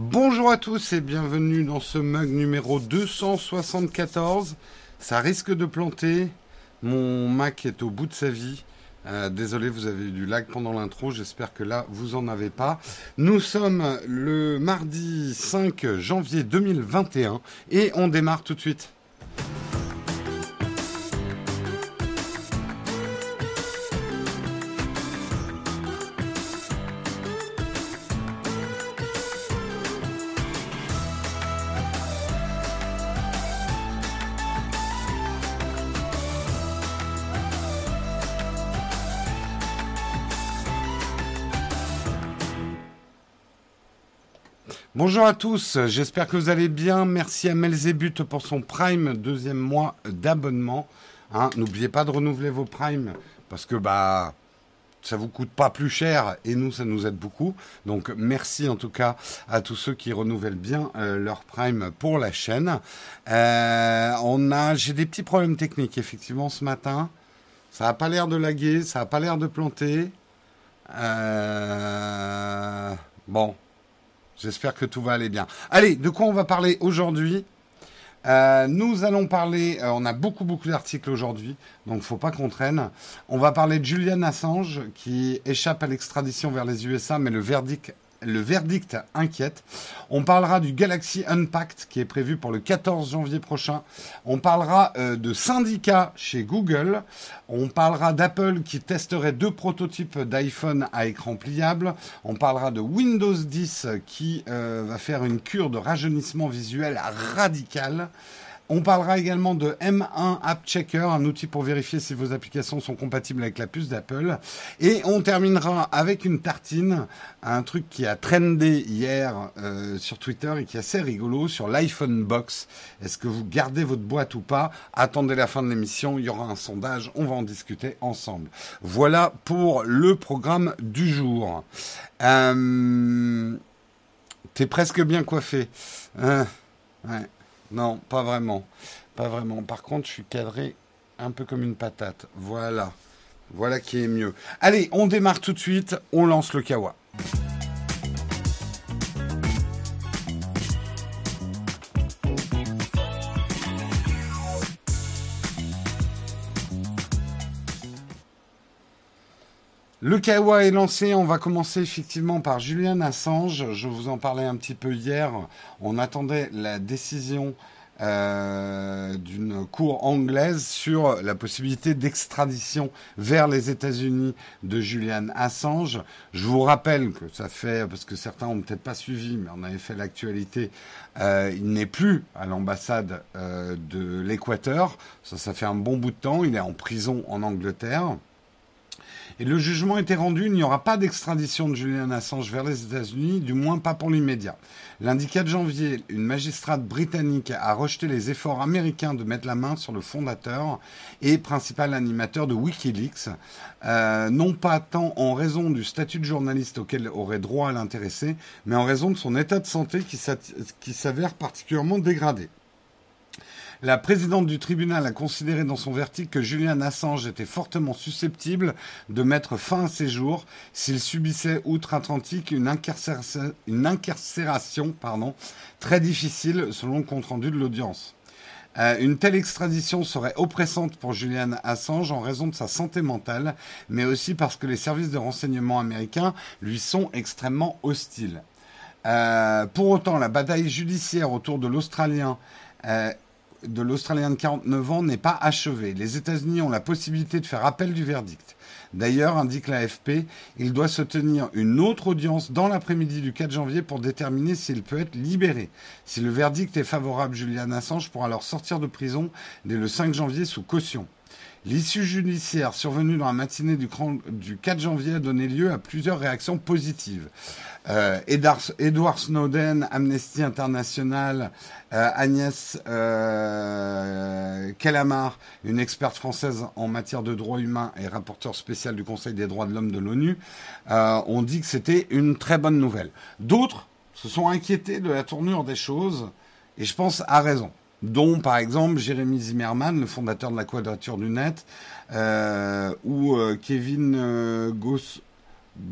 Bonjour à tous et bienvenue dans ce mug numéro 274. Ça risque de planter. Mon Mac est au bout de sa vie. Euh, désolé, vous avez eu du lag pendant l'intro. J'espère que là, vous en avez pas. Nous sommes le mardi 5 janvier 2021 et on démarre tout de suite. Bonjour à tous, j'espère que vous allez bien. Merci à Melzebut pour son Prime, deuxième mois d'abonnement. Hein, N'oubliez pas de renouveler vos Primes parce que bah ça vous coûte pas plus cher et nous ça nous aide beaucoup. Donc merci en tout cas à tous ceux qui renouvellent bien euh, leur Prime pour la chaîne. Euh, j'ai des petits problèmes techniques effectivement ce matin. Ça n'a pas l'air de laguer, ça n'a pas l'air de planter. Euh, bon, J'espère que tout va aller bien. Allez, de quoi on va parler aujourd'hui? Euh, nous allons parler, euh, on a beaucoup beaucoup d'articles aujourd'hui, donc faut pas qu'on traîne. On va parler de Julian Assange qui échappe à l'extradition vers les USA, mais le verdict le verdict inquiète. On parlera du Galaxy Unpacked qui est prévu pour le 14 janvier prochain. On parlera euh, de syndicats chez Google. On parlera d'Apple qui testerait deux prototypes d'iPhone à écran pliable. On parlera de Windows 10 qui euh, va faire une cure de rajeunissement visuel radical. On parlera également de M1 App Checker, un outil pour vérifier si vos applications sont compatibles avec la puce d'Apple. Et on terminera avec une tartine, un truc qui a trendé hier euh, sur Twitter et qui est assez rigolo sur l'iPhone Box. Est-ce que vous gardez votre boîte ou pas? Attendez la fin de l'émission, il y aura un sondage, on va en discuter ensemble. Voilà pour le programme du jour. Euh, T'es presque bien coiffé. Hein? Non, pas vraiment. Pas vraiment. Par contre, je suis cadré un peu comme une patate. Voilà. Voilà qui est mieux. Allez, on démarre tout de suite. On lance le kawa. Le Kawa est lancé. On va commencer effectivement par Julian Assange. Je vous en parlais un petit peu hier. On attendait la décision euh, d'une cour anglaise sur la possibilité d'extradition vers les États-Unis de Julian Assange. Je vous rappelle que ça fait, parce que certains ont peut-être pas suivi, mais on avait fait l'actualité, euh, il n'est plus à l'ambassade euh, de l'Équateur. Ça, ça fait un bon bout de temps. Il est en prison en Angleterre. Et le jugement été rendu, il n'y aura pas d'extradition de Julian Assange vers les États-Unis, du moins pas pour l'immédiat. Lundi 4 janvier, une magistrate britannique a rejeté les efforts américains de mettre la main sur le fondateur et principal animateur de Wikileaks, euh, non pas tant en raison du statut de journaliste auquel aurait droit l'intéressé, mais en raison de son état de santé qui s'avère particulièrement dégradé. La présidente du tribunal a considéré dans son verdict que Julian Assange était fortement susceptible de mettre fin à ses jours s'il subissait outre-Atlantique une incarcération, très difficile selon le compte-rendu de l'audience. Euh, une telle extradition serait oppressante pour Julian Assange en raison de sa santé mentale, mais aussi parce que les services de renseignement américains lui sont extrêmement hostiles. Euh, pour autant, la bataille judiciaire autour de l'Australien euh, de l'Australien de 49 ans n'est pas achevé. Les États-Unis ont la possibilité de faire appel du verdict. D'ailleurs, indique l'AFP, il doit se tenir une autre audience dans l'après-midi du 4 janvier pour déterminer s'il peut être libéré. Si le verdict est favorable, Julian Assange pourra alors sortir de prison dès le 5 janvier sous caution. L'issue judiciaire survenue dans la matinée du, 4 janvier a donné lieu à plusieurs réactions positives. Euh, Edward Snowden, Amnesty International, euh, Agnès euh, Kellamar, une experte française en matière de droits humains et rapporteur spécial du Conseil des droits de l'homme de l'ONU, euh, ont dit que c'était une très bonne nouvelle. D'autres se sont inquiétés de la tournure des choses, et je pense à raison dont par exemple Jérémy Zimmerman, le fondateur de la Quadrature du Net, euh, ou euh, Kevin euh,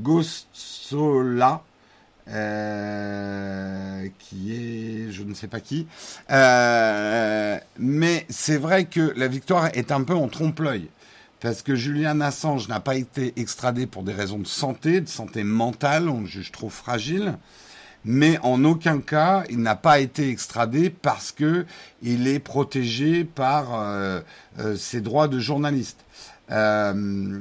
Gossola, ne sais pas qui. Euh, mais c'est vrai que la victoire est un peu en trompe-l'œil. Parce que Julian Assange n'a pas été extradé pour des raisons de santé, de santé mentale, on le juge trop fragile. Mais en aucun cas, il n'a pas été extradé parce que il est protégé par euh, euh, ses droits de journaliste. Euh,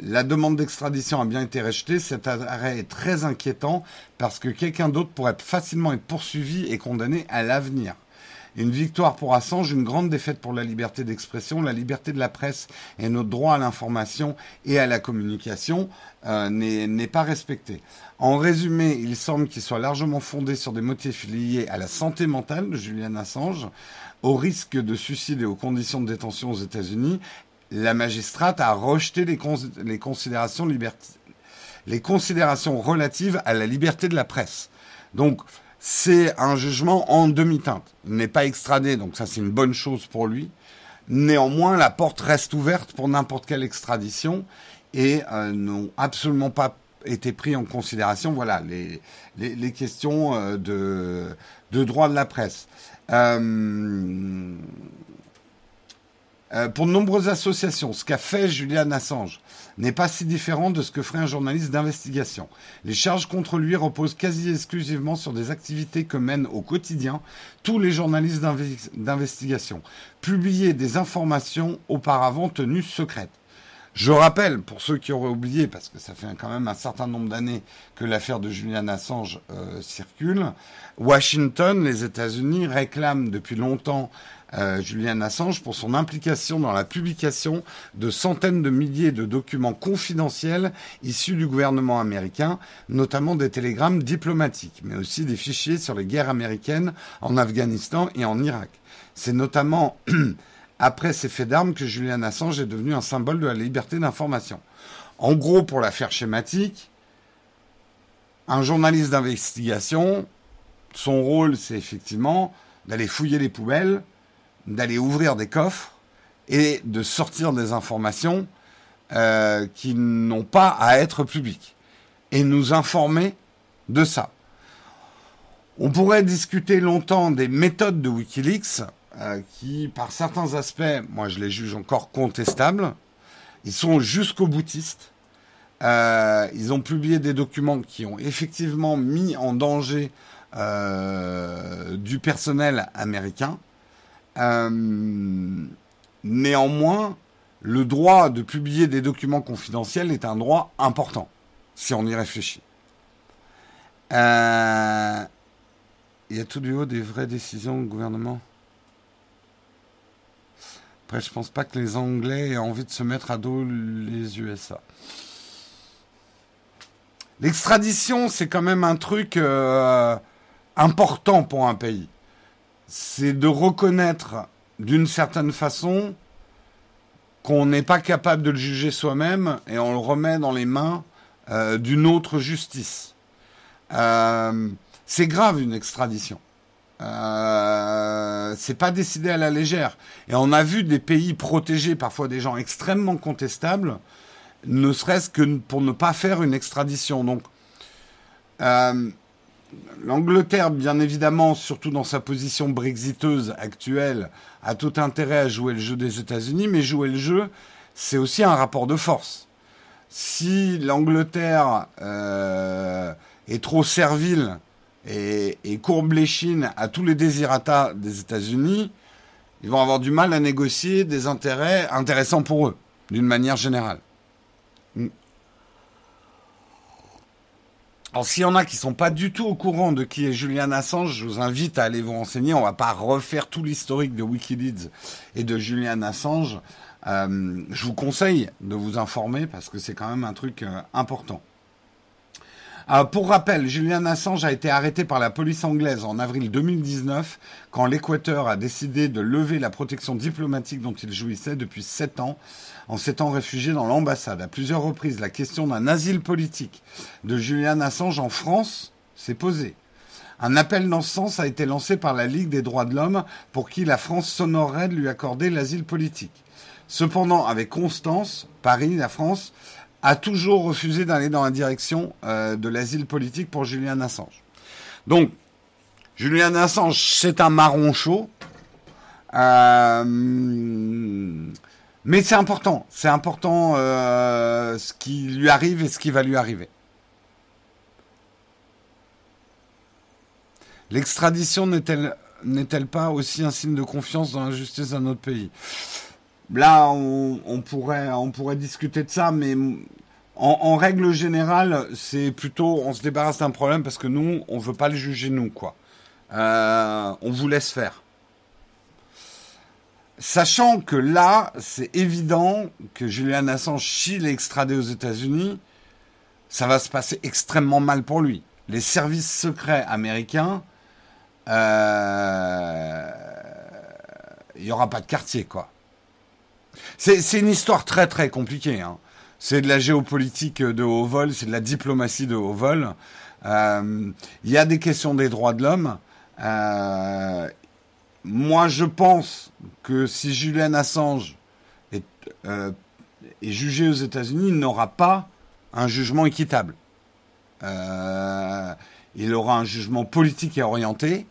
la demande d'extradition a bien été rejetée. Cet arrêt est très inquiétant parce que quelqu'un d'autre pourrait facilement être poursuivi et condamné à l'avenir. Une victoire pour Assange, une grande défaite pour la liberté d'expression, la liberté de la presse et notre droit à l'information et à la communication euh, n'est pas respecté. En résumé, il semble qu'il soit largement fondé sur des motifs liés à la santé mentale de Julian Assange, au risque de suicide et aux conditions de détention aux États-Unis, la magistrate a rejeté les, considérations les considérations relatives à la liberté de la presse. Donc, c'est un jugement en demi-teinte. Il n'est pas extradé, donc ça c'est une bonne chose pour lui. Néanmoins, la porte reste ouverte pour n'importe quelle extradition et euh, n'ont absolument pas été pris en considération. Voilà les, les, questions euh, de, de droit de la presse. Euh, euh, pour de nombreuses associations, ce qu'a fait Julian Assange n'est pas si différent de ce que ferait un journaliste d'investigation. Les charges contre lui reposent quasi exclusivement sur des activités que mènent au quotidien tous les journalistes d'investigation. Publier des informations auparavant tenues secrètes. Je rappelle, pour ceux qui auraient oublié, parce que ça fait quand même un certain nombre d'années que l'affaire de Julian Assange euh, circule, Washington, les États-Unis, réclament depuis longtemps euh, Julian Assange pour son implication dans la publication de centaines de milliers de documents confidentiels issus du gouvernement américain, notamment des télégrammes diplomatiques, mais aussi des fichiers sur les guerres américaines en Afghanistan et en Irak. C'est notamment après ces faits d'armes que Julian Assange est devenu un symbole de la liberté d'information. En gros, pour l'affaire schématique, un journaliste d'investigation, son rôle, c'est effectivement d'aller fouiller les poubelles, d'aller ouvrir des coffres et de sortir des informations euh, qui n'ont pas à être publiques et nous informer de ça. On pourrait discuter longtemps des méthodes de Wikileaks euh, qui, par certains aspects, moi je les juge encore contestables. Ils sont jusqu'au boutiste. Euh, ils ont publié des documents qui ont effectivement mis en danger du personnel américain. Euh, néanmoins, le droit de publier des documents confidentiels est un droit important, si on y réfléchit. Euh, il y a tout du haut des vraies décisions du gouvernement? Après, je pense pas que les Anglais aient envie de se mettre à dos les USA. L'extradition, c'est quand même un truc euh, important pour un pays c'est de reconnaître d'une certaine façon qu'on n'est pas capable de le juger soi-même et on le remet dans les mains euh, d'une autre justice. Euh, c'est grave une extradition. Euh, c'est pas décidé à la légère. Et on a vu des pays protéger parfois des gens extrêmement contestables, ne serait-ce que pour ne pas faire une extradition. Donc, euh, L'Angleterre, bien évidemment, surtout dans sa position brexiteuse actuelle, a tout intérêt à jouer le jeu des États-Unis, mais jouer le jeu, c'est aussi un rapport de force. Si l'Angleterre euh, est trop servile et, et courbe l'échine à tous les désirata des États-Unis, ils vont avoir du mal à négocier des intérêts intéressants pour eux, d'une manière générale. Alors s'il y en a qui sont pas du tout au courant de qui est Julian Assange, je vous invite à aller vous renseigner. On va pas refaire tout l'historique de Wikileaks et de Julian Assange. Euh, je vous conseille de vous informer parce que c'est quand même un truc euh, important. Euh, pour rappel, Julian Assange a été arrêté par la police anglaise en avril 2019 quand l'Équateur a décidé de lever la protection diplomatique dont il jouissait depuis sept ans en s'étant réfugié dans l'ambassade. À plusieurs reprises, la question d'un asile politique de Julian Assange en France s'est posée. Un appel dans ce sens a été lancé par la Ligue des droits de l'homme pour qui la France s'honorerait de lui accorder l'asile politique. Cependant, avec constance, Paris, la France, a toujours refusé d'aller dans la direction euh, de l'asile politique pour Julian Assange. Donc, Julian Assange, c'est un marron chaud. Euh, mais c'est important. C'est important euh, ce qui lui arrive et ce qui va lui arriver. L'extradition n'est-elle n'est-elle pas aussi un signe de confiance dans la justice d'un autre pays? Là, on, pourrait, discuter de ça, mais en, règle générale, c'est plutôt on se débarrasse d'un problème parce que nous, on veut pas le juger nous, quoi. Euh, on vous laisse faire. Sachant que là, c'est évident que Julian Assange, s'il est extradé aux États-Unis, ça va se passer extrêmement mal pour lui. Les services secrets américains, euh, il n'y aura pas de quartier, quoi. C'est une histoire très très compliquée. Hein. C'est de la géopolitique de haut vol, c'est de la diplomatie de haut vol. Euh, il y a des questions des droits de l'homme. Euh, moi, je pense que si Julian Assange est, euh, est jugé aux États-Unis, il n'aura pas un jugement équitable. il aura un jugement politique et orienté.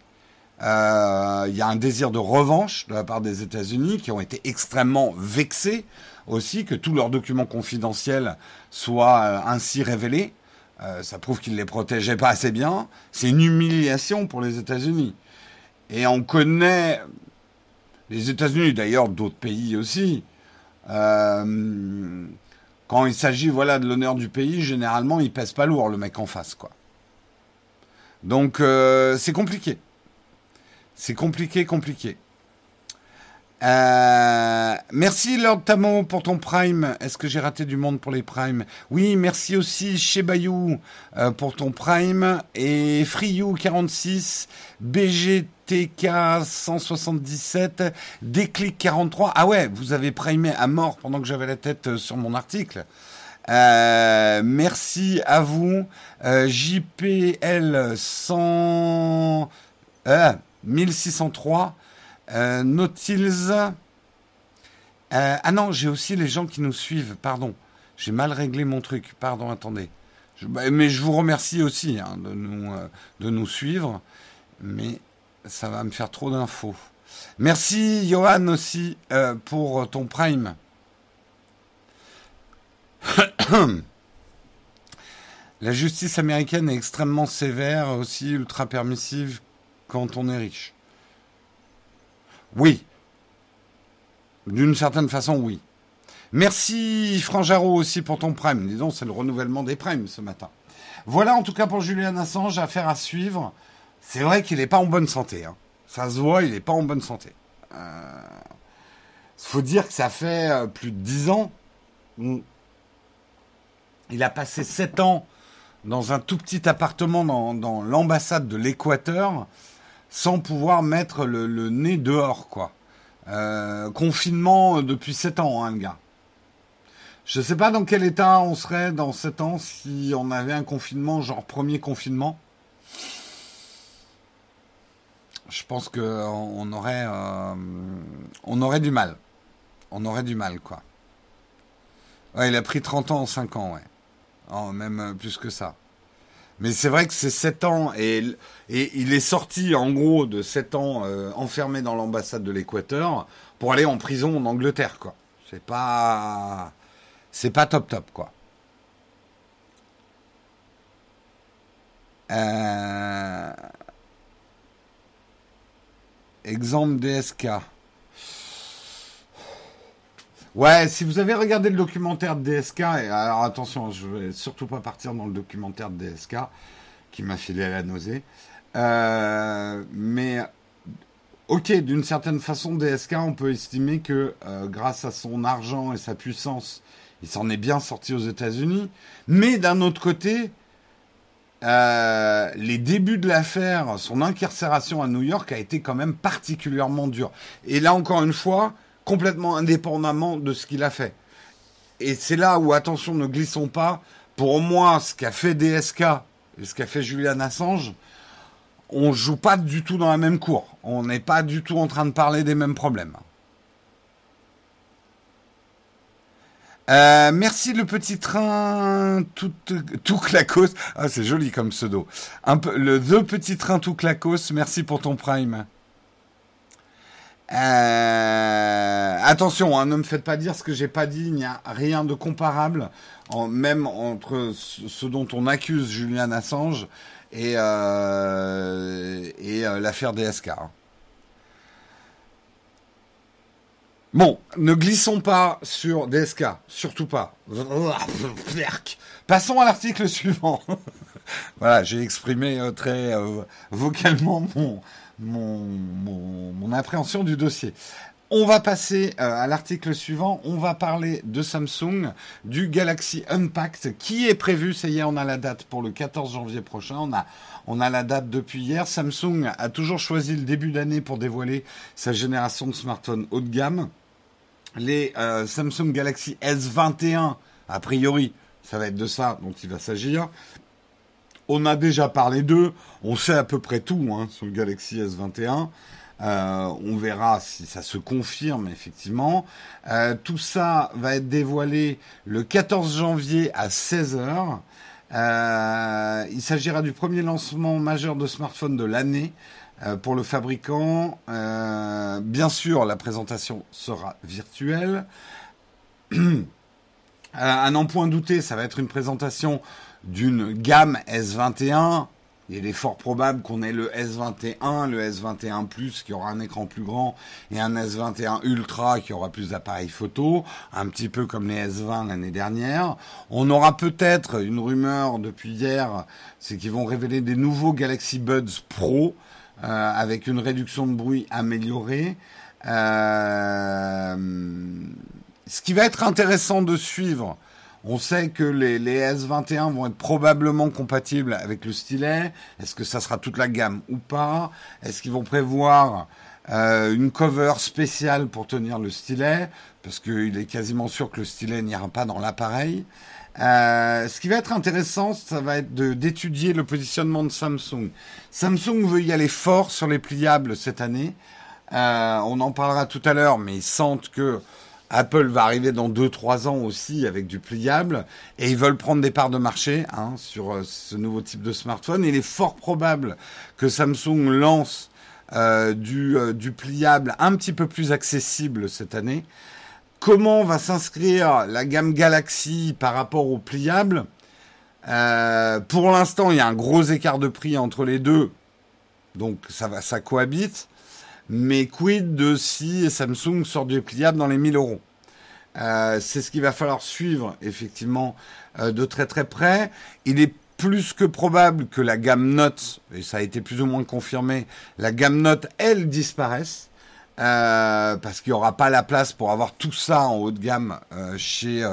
Euh, il y a un désir de revanche de la part des États-Unis qui ont été extrêmement vexés aussi que tous leurs documents confidentiels soient euh, ainsi révélés. Euh, ça prouve qu'ils ne les protégeaient pas assez bien. C'est une humiliation pour les États-Unis. Et on connaît les États-Unis, d'ailleurs d'autres pays aussi. quand il s'agit voilà de l'honneur du pays, généralement il pèse pas lourd le mec en face quoi. Donc c'est compliqué. C'est compliqué, compliqué. Euh, merci Lord Tamo pour ton prime. Est-ce que j'ai raté du monde pour les primes? Oui, merci aussi chez Bayou euh, pour ton prime et Friou46, BGTK 177, Déclic 43. Ah ouais, vous avez primé à mort pendant que j'avais la tête euh, sur mon article. merci à vous. JPL 100. 1603. Euh, Nautils. Euh, ah non, j'ai aussi les gens qui nous suivent, pardon. J'ai mal réglé mon truc, pardon, attendez. Bah, mais je vous remercie aussi hein, de, nous, euh, de nous suivre, mais ça va me faire trop d'infos. Merci Johan aussi pour ton prime. La justice américaine est extrêmement sévère, aussi ultra permissive quand on est riche Oui. D'une certaine façon, oui. Merci Franjaro aussi pour ton prime. Disons, c'est le renouvellement des primes ce matin. Voilà en tout cas pour Julian Assange, affaire à suivre. C'est vrai qu'il n'est pas en bonne santé. Hein. Ça se voit, il n'est pas en bonne santé. Il euh, faut dire que ça fait euh, plus de dix ans. Il a passé sept ans dans un tout petit appartement dans, dans l'ambassade de l'Équateur sans pouvoir mettre le, nez dehors, quoi. Euh, confinement depuis 7 ans, hein, le gars. Je sais pas dans quel état on serait dans 7 ans si on avait un confinement, genre premier confinement. Je pense que on aurait, euh, aurait du mal. On aurait du mal, quoi. Il a pris 30 ans en 5 ans, ouais. Oh, même plus que ça. Mais c'est vrai que c'est 7 ans et, et, il est sorti en gros de 7 ans euh, enfermé dans l'ambassade de l'Équateur pour aller en prison en Angleterre quoi. C'est pas c'est pas top top quoi. Euh... Exemple DSK. Ouais, si vous avez regardé le documentaire de DSK, alors attention, je vais surtout pas partir dans le documentaire de DSK, qui m'a filé à la nausée. Euh, mais ok, d'une certaine façon, DSK, on peut estimer que euh, grâce à son argent et sa puissance, il s'en est bien sorti aux États-Unis. Mais d'un autre côté, euh, les débuts de l'affaire, son incarcération à New York a été quand même particulièrement dur. Et là, encore une fois, complètement indépendamment de ce qu'il a fait. Et c'est là où, attention, ne glissons pas. Pour moi, ce qu'a fait DSK et ce qu'a fait Julian Assange, on joue pas du tout dans la même cour. On n'est pas du tout en train de parler des mêmes problèmes. Euh, merci le petit train tout, tout clacos. Ah, c'est joli comme pseudo. Un peu, le The Petit Train tout clacos. Merci pour ton prime. Euh, attention, hein, ne me faites pas dire ce que j'ai pas dit. Il n'y a rien de comparable, même entre ce dont on accuse Julian Assange et, euh, euh, l'affaire DSK. Hein. Bon, ne glissons pas sur DSK, surtout pas. Passons à l'article suivant. voilà, j'ai exprimé très vocalement mon, mon, appréhension du dossier. On va passer euh, à l'article suivant. On va parler de Samsung, du Galaxy Unpacked, qui est prévu. Ça y est, on a la date pour le 14 janvier prochain. On a, on a la date depuis hier. Samsung a toujours choisi le début d'année pour dévoiler sa génération de smartphones haut de gamme. Les euh, Samsung Galaxy S21, a priori, ça va être de ça dont il va s'agir. On a déjà parlé d'eux, on sait à peu près tout hein, sur le Galaxy S21. Euh, on verra si ça se confirme effectivement. Euh, tout ça va être dévoilé le 14 janvier à 16h. Euh, il s'agira du premier lancement majeur de smartphone de l'année pour le fabricant. bien sûr, la présentation sera virtuelle. à n'en point douter, ça va être une présentation d'une gamme S21. Il est fort probable qu'on ait le S21, le S21 Plus qui aura un écran plus grand et un S21 Ultra qui aura plus d'appareils photo, un petit peu comme les S20 l'année dernière. On aura peut-être une rumeur depuis hier, c'est qu'ils vont révéler des nouveaux Galaxy Buds Pro euh, avec une réduction de bruit améliorée. Euh, ce qui va être intéressant de suivre, on sait que les, S21 vont être probablement compatibles avec le stylet. Est-ce que ça sera toute la gamme ou pas? Est-ce qu'ils vont prévoir euh, une cover spéciale pour tenir le stylet? Parce qu'il est quasiment sûr que le stylet n'ira pas dans l'appareil. Euh, ce qui va être intéressant, ça va être d'étudier le positionnement de Samsung. Samsung veut y aller fort sur les pliables cette année. Euh, on en parlera tout à l'heure, mais ils sentent que Apple va arriver dans 2-3 ans aussi avec du pliable et ils veulent prendre des parts de marché hein, sur euh, ce nouveau type de smartphone. Il est fort probable que Samsung lance euh, du, euh, du, pliable un petit peu plus accessible cette année. Comment va s'inscrire la gamme Galaxy par rapport au pliable? Pour l'instant, il y a un gros écart de prix entre les deux, donc ça cohabite. Mais quid de si Samsung sort du pliable dans les 1000 euros euh, C'est ce qu'il va falloir suivre effectivement euh, de très très près. Il est plus que probable que la gamme Note, et ça a été plus ou moins confirmé, la gamme Note, elle, disparaisse. Euh, parce qu'il n'y aura pas la place pour avoir tout ça en haut de gamme chez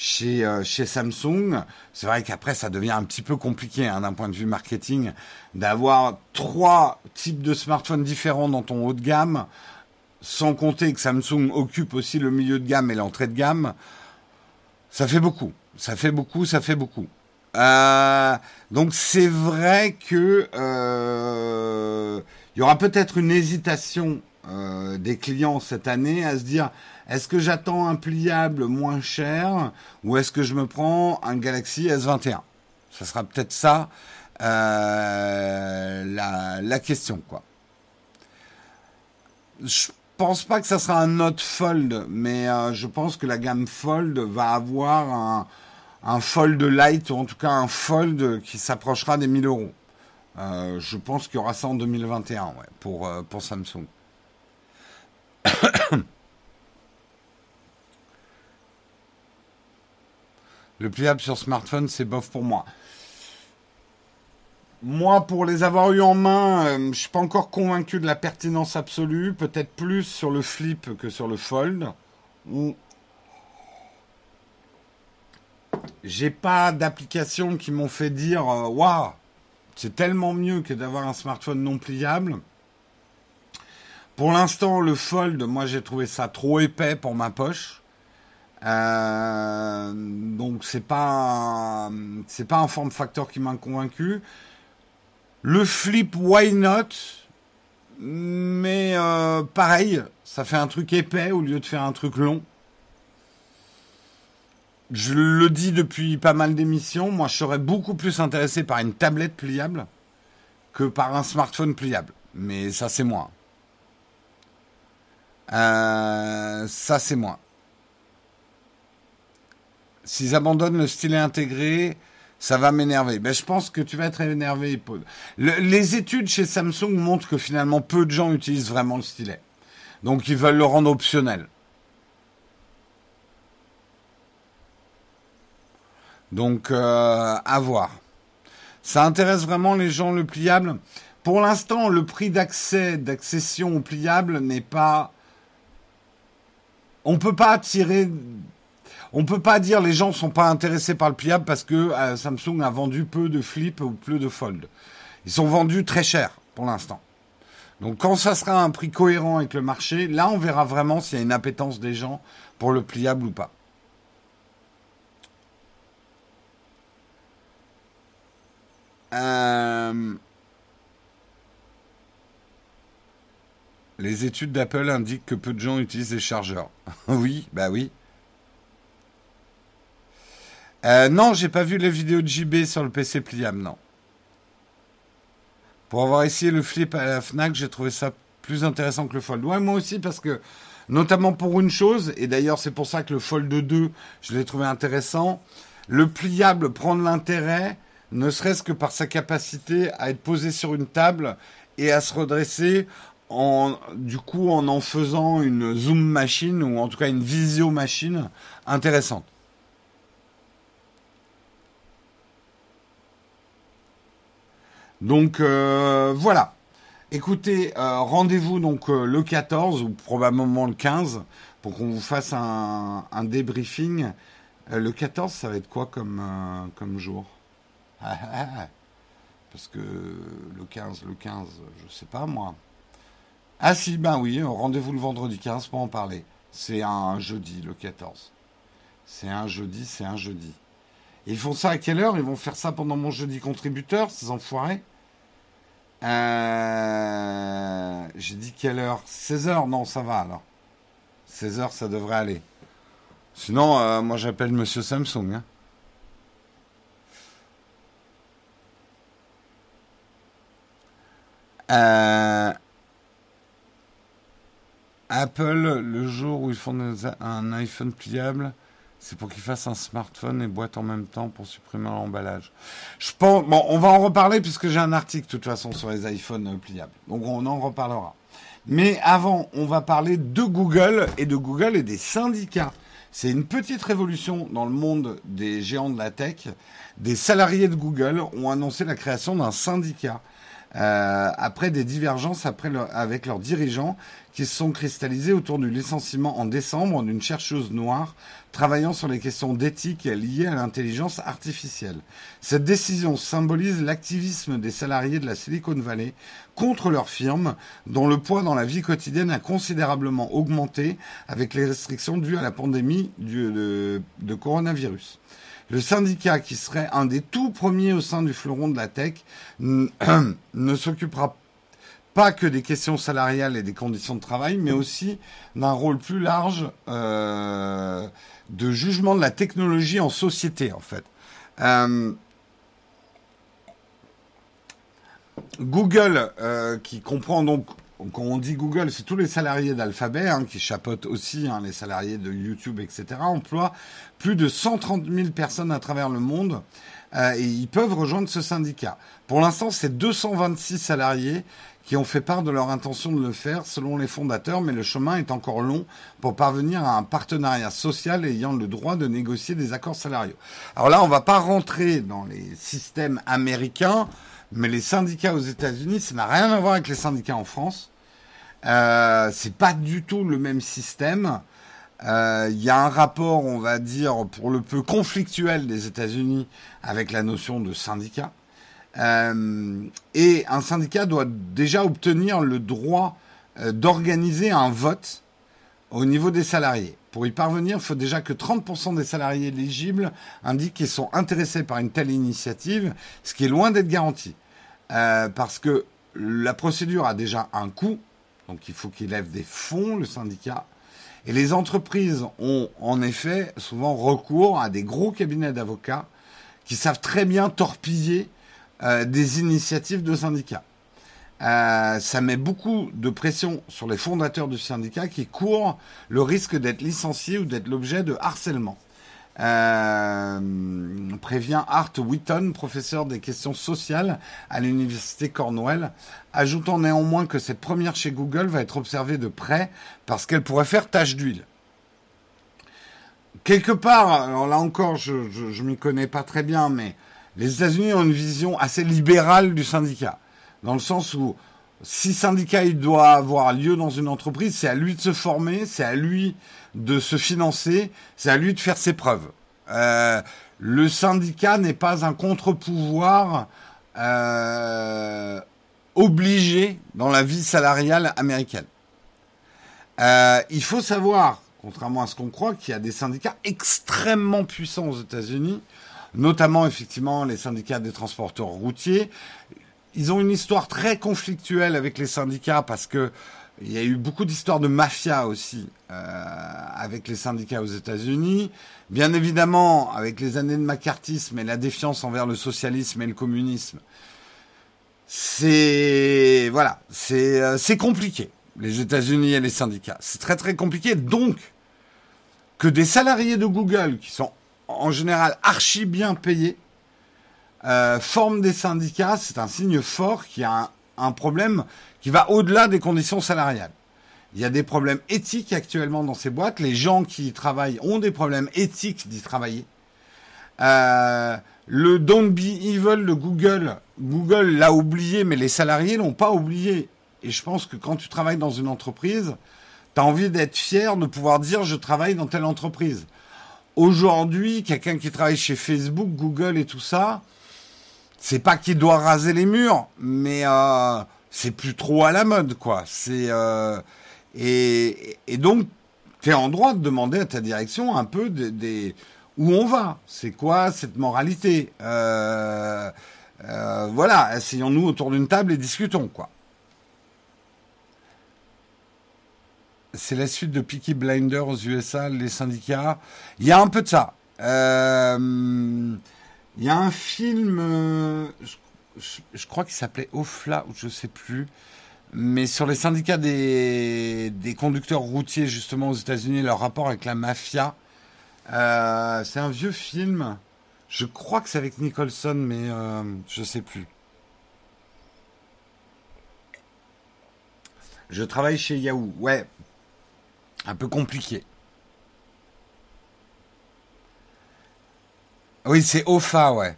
chez, euh, chez Samsung. C'est vrai qu'après, ça devient un petit peu compliqué hein, d'un point de vue marketing d'avoir trois types de smartphones différents dans ton haut de gamme, sans compter que Samsung occupe aussi le milieu de gamme et l'entrée de gamme. Ça fait beaucoup. Ça fait beaucoup, ça fait beaucoup. Euh, donc c'est vrai que euh, il y aura peut-être une hésitation euh, des clients cette année à se dire est-ce que j'attends un pliable moins cher ou est-ce que je me prends un Galaxy S21 Ça sera peut-être ça euh, la, question quoi. Je pense pas que ça sera un Note Fold, mais euh, je pense que la gamme Fold va avoir un, un Fold Light ou en tout cas un Fold qui s'approchera des 1000 euros. je pense qu'il y aura ça en 2021 ouais, pour Samsung. Le pliable sur smartphone, c'est bof pour moi. Moi, pour les avoir eu en main, je euh, je suis pas encore convaincu de la pertinence absolue. Peut-être plus sur le flip que sur le fold. J'ai pas d'application qui m'ont fait dire euh, waouh, c'est tellement mieux que d'avoir un smartphone non pliable. Pour l'instant, le Fold, moi j'ai trouvé ça trop épais pour ma poche. Euh, donc c'est pas c'est pas un form factor qui m'a convaincu. Le flip, why not? Mais euh, pareil, ça fait un truc épais au lieu de faire un truc long. je le dis depuis pas mal d'émissions, moi je serais beaucoup plus intéressé par une tablette pliable que par un smartphone pliable. Mais ça c'est moi. Euh, ça c'est moi. S'ils abandonnent le stylet intégré, ça va m'énerver. Ben, je pense que tu vas être énervé. les études chez Samsung montrent que finalement peu de gens utilisent vraiment le stylet. Donc ils veulent le rendre optionnel. Donc euh, à voir. Ça intéresse vraiment les gens le pliable. Pour l'instant, le prix d'accès, d'accession au pliable n'est pas. On peut pas tirer. On peut pas dire les gens sont pas intéressés par le pliable parce que euh, Samsung a vendu peu de flip ou peu de fold. Ils sont vendus très cher pour l'instant. Donc quand ça sera un prix cohérent avec le marché, là on verra vraiment s'il y a une appétence des gens pour le pliable ou pas. Euh, les études d'Apple indiquent que peu de gens utilisent les chargeurs. oui, bah oui. Euh, non, j'ai pas vu les vidéos de JB sur le PC pliable, non. Pour avoir essayé le flip à la Fnac, j'ai trouvé ça plus intéressant que le Fold. Ouais, moi aussi, parce que, notamment pour une chose, et d'ailleurs c'est pour ça que le Fold 2, je l'ai trouvé intéressant, le pliable prend de l'intérêt ne serait-ce que par sa capacité à être posé sur une table et à se redresser en, du coup, en en faisant une zoom machine ou en tout cas une visio machine intéressante. Donc euh, voilà. Écoutez, euh, rendez-vous donc euh, le 14 ou probablement le 15 pour qu'on vous fasse un, un débriefing. le 14, ça va être quoi comme, jour? Parce que le 15, le 15, je sais pas moi. Ah si, ben oui, rendez-vous le vendredi 15 pour en parler. C'est un jeudi, le 14. C'est un jeudi, c'est un jeudi. ils font ça à quelle heure? Ils vont faire ça pendant mon jeudi contributeur, ces enfoirés? Euh, J'ai dit quelle heure? 16h Non, ça va alors. 16h, ça devrait aller. Sinon, euh, moi j'appelle Monsieur Samsung. Hein. Euh, Apple, le jour où ils font un iPhone pliable, c'est pour qu'ils fassent un smartphone et boîte en même temps pour supprimer l'emballage. Je pense, bon, on va en reparler puisque j'ai un article de toute façon sur les iPhones euh, pliables. Donc on en reparlera. Mais avant, on va parler de Google et de Google et des syndicats. C'est une petite révolution dans le monde des géants de la tech. Des salariés de Google ont annoncé la création d'un syndicat euh, après des divergences avec leurs dirigeants qui se sont cristallisés autour du licenciement en décembre d'une chercheuse noire travaillant sur les questions d'éthique liées à l'intelligence artificielle. Cette décision symbolise l'activisme des salariés de la Silicon Valley contre leur firme, dont le poids dans la vie quotidienne a considérablement augmenté avec les restrictions dues à la pandémie de coronavirus. Le syndicat, qui serait un des tout premiers au sein du fleuron de la tech, ne s'occupera pas que des questions salariales et des conditions de travail, mais aussi d'un rôle plus large euh, de jugement de la technologie en société, en fait. Euh, Google, euh, qui comprend donc quand on dit Google, c'est tous les salariés d'Alphabet hein, qui chapeautent aussi hein, les salariés de YouTube, etc. emploient plus de 130 000 personnes à travers le monde euh, et ils peuvent rejoindre ce syndicat. Pour l'instant, c'est 226 salariés qui ont fait part de leur intention de le faire selon les fondateurs, mais le chemin est encore long pour parvenir à un partenariat social ayant le droit de négocier des accords salariaux. Alors là, on ne va pas rentrer dans les systèmes américains, mais les syndicats aux États-Unis, ça n'a rien à voir avec les syndicats en France. Euh, c'est pas du tout le même système. Euh, il y a un rapport, on va dire, pour le peu conflictuel des États-Unis avec la notion de syndicat. Euh, et un syndicat doit déjà obtenir le droit euh, d'organiser un vote au niveau des salariés. Pour y parvenir, il faut déjà que 30% des salariés éligibles indiquent qu'ils sont intéressés par une telle initiative, ce qui est loin d'être garanti. Euh, parce que la procédure a déjà un coût, donc il faut qu'il lève des fonds, le syndicat. Et les entreprises ont en effet souvent recours à des gros cabinets d'avocats qui savent très bien torpiller euh, des initiatives de syndicats. Euh, ça met beaucoup de pression sur les fondateurs du syndicat qui courent le risque d'être licenciés ou d'être l'objet de harcèlement. Euh, prévient Art Wheaton, professeur des questions sociales à l'université Cornwall, ajoutant néanmoins que cette première chez Google va être observée de près parce qu'elle pourrait faire tache d'huile. Quelque part, alors là encore, je ne m'y connais pas très bien, mais les États-Unis ont une vision assez libérale du syndicat, dans le sens où si syndicat il doit avoir lieu dans une entreprise, c'est à lui de se former, c'est à lui de se financer, c'est à lui de faire ses preuves. Euh, le syndicat n'est pas un contre-pouvoir euh, obligé dans la vie salariale américaine. Euh, il faut savoir, contrairement à ce qu'on croit, qu'il y a des syndicats extrêmement puissants aux États-Unis, notamment effectivement les syndicats des transporteurs routiers. Ils ont une histoire très conflictuelle avec les syndicats parce que il y a eu beaucoup d'histoires de mafia aussi euh, avec les syndicats aux États-Unis. Bien évidemment, avec les années de macartisme et la défiance envers le socialisme et le communisme, c'est voilà, c'est euh, compliqué. Les États-Unis et les syndicats, c'est très très compliqué. Donc que des salariés de Google qui sont en général archi bien payés euh, forment des syndicats, c'est un signe fort qu'il y a un problème qui va au-delà des conditions salariales. Il y a des problèmes éthiques actuellement dans ces boîtes. Les gens qui y travaillent ont des problèmes éthiques d'y travailler. Euh, le Don't Be Evil de Google, Google l'a oublié, mais les salariés l'ont pas oublié. Et je pense que quand tu travailles dans une entreprise, tu as envie d'être fier de pouvoir dire je travaille dans telle entreprise. Aujourd'hui, quelqu'un qui travaille chez Facebook, Google et tout ça, c'est pas qu'il doit raser les murs, mais euh, c'est plus trop à la mode, quoi. C'est euh, et, donc tu es en droit de demander à ta direction un peu des, où on va. C'est quoi cette moralité? Euh, euh, Voilà, asseyons-nous autour d'une table et discutons, quoi. C'est la suite de Peaky Blinders aux USA, les syndicats. Il y a un peu de ça. Il y a un film, crois qu'il s'appelait Ofla, ou je sais plus, mais sur les syndicats des, des conducteurs routiers, justement, aux États-Unis, leur rapport avec la mafia. Euh, c'est un vieux film. Je crois que c'est avec Nicholson, mais euh, je sais plus. Je travaille chez Yahoo. Ouais. Un peu compliqué. Oui, c'est OFA, ouais.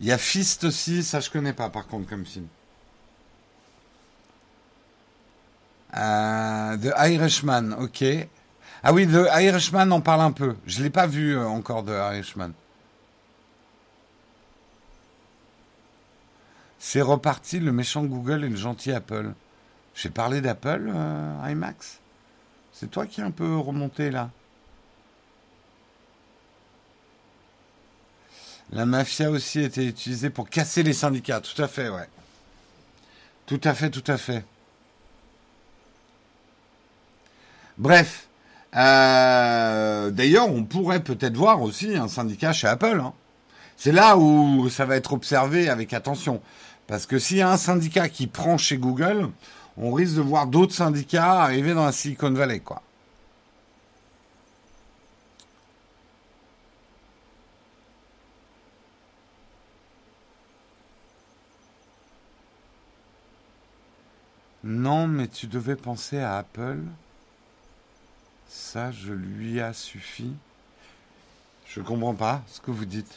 Il y a Fist aussi, ça je connais pas par contre comme film. Euh, The Irishman, ok. Ah oui, The Irishman en parle un peu. Je l'ai pas vu euh, encore The Irishman. C'est reparti le méchant Google et le gentil Apple. J'ai parlé d'Apple, euh, IMAX? C'est toi qui es un peu remonté là? La mafia aussi était utilisée pour casser les syndicats. Tout à fait, ouais. Tout à fait, tout à fait. Bref. Euh, d'ailleurs, on pourrait peut-être voir aussi un syndicat chez Apple. Hein. C'est là où ça va être observé avec attention. Parce que s'il y a un syndicat qui prend chez Google, on risque de voir d'autres syndicats arriver dans la Silicon Valley, quoi. Non, mais tu devais penser à Apple. Ça, je lui a suffi. Je comprends pas ce que vous dites.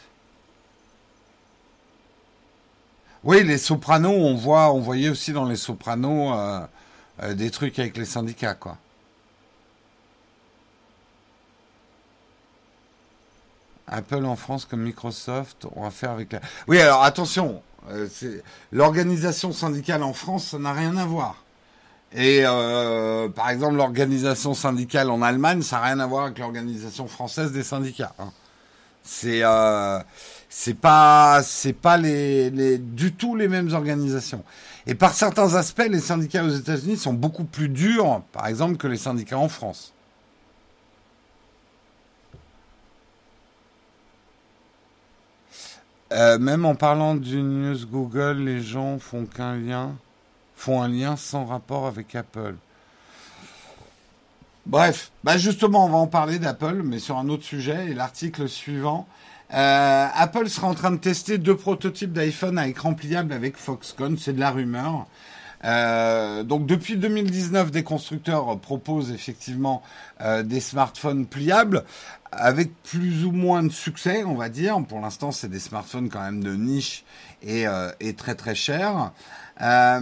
Oui, les sopranos, on voit, on voyait aussi dans les sopranos euh, euh, des trucs avec les syndicats, quoi. Apple en France comme Microsoft, on va faire avec la. Oui, alors attention, euh, l'organisation syndicale en France, ça n'a rien à voir. Et euh, par exemple, l'organisation syndicale en Allemagne, ça n'a rien à voir avec l'organisation française des syndicats. Hein. C'est euh, c'est pas c'est pas les, les du tout les mêmes organisations. Et par certains aspects, les syndicats aux États-Unis sont beaucoup plus durs, par exemple, que les syndicats en France. Euh, même en parlant du news Google, les gens font qu'un lien, font un lien sans rapport avec Apple. Bref, bah justement, on va en parler d'Apple, mais sur un autre sujet. Et l'article suivant, euh, Apple sera en train de tester deux prototypes d'iPhone à écran pliable avec Foxconn, c'est de la rumeur. Euh, donc depuis 2019, des constructeurs proposent effectivement euh, des smartphones pliables avec plus ou moins de succès, on va dire. Pour l'instant, c'est des smartphones quand même de niche et, et très très chers. Euh,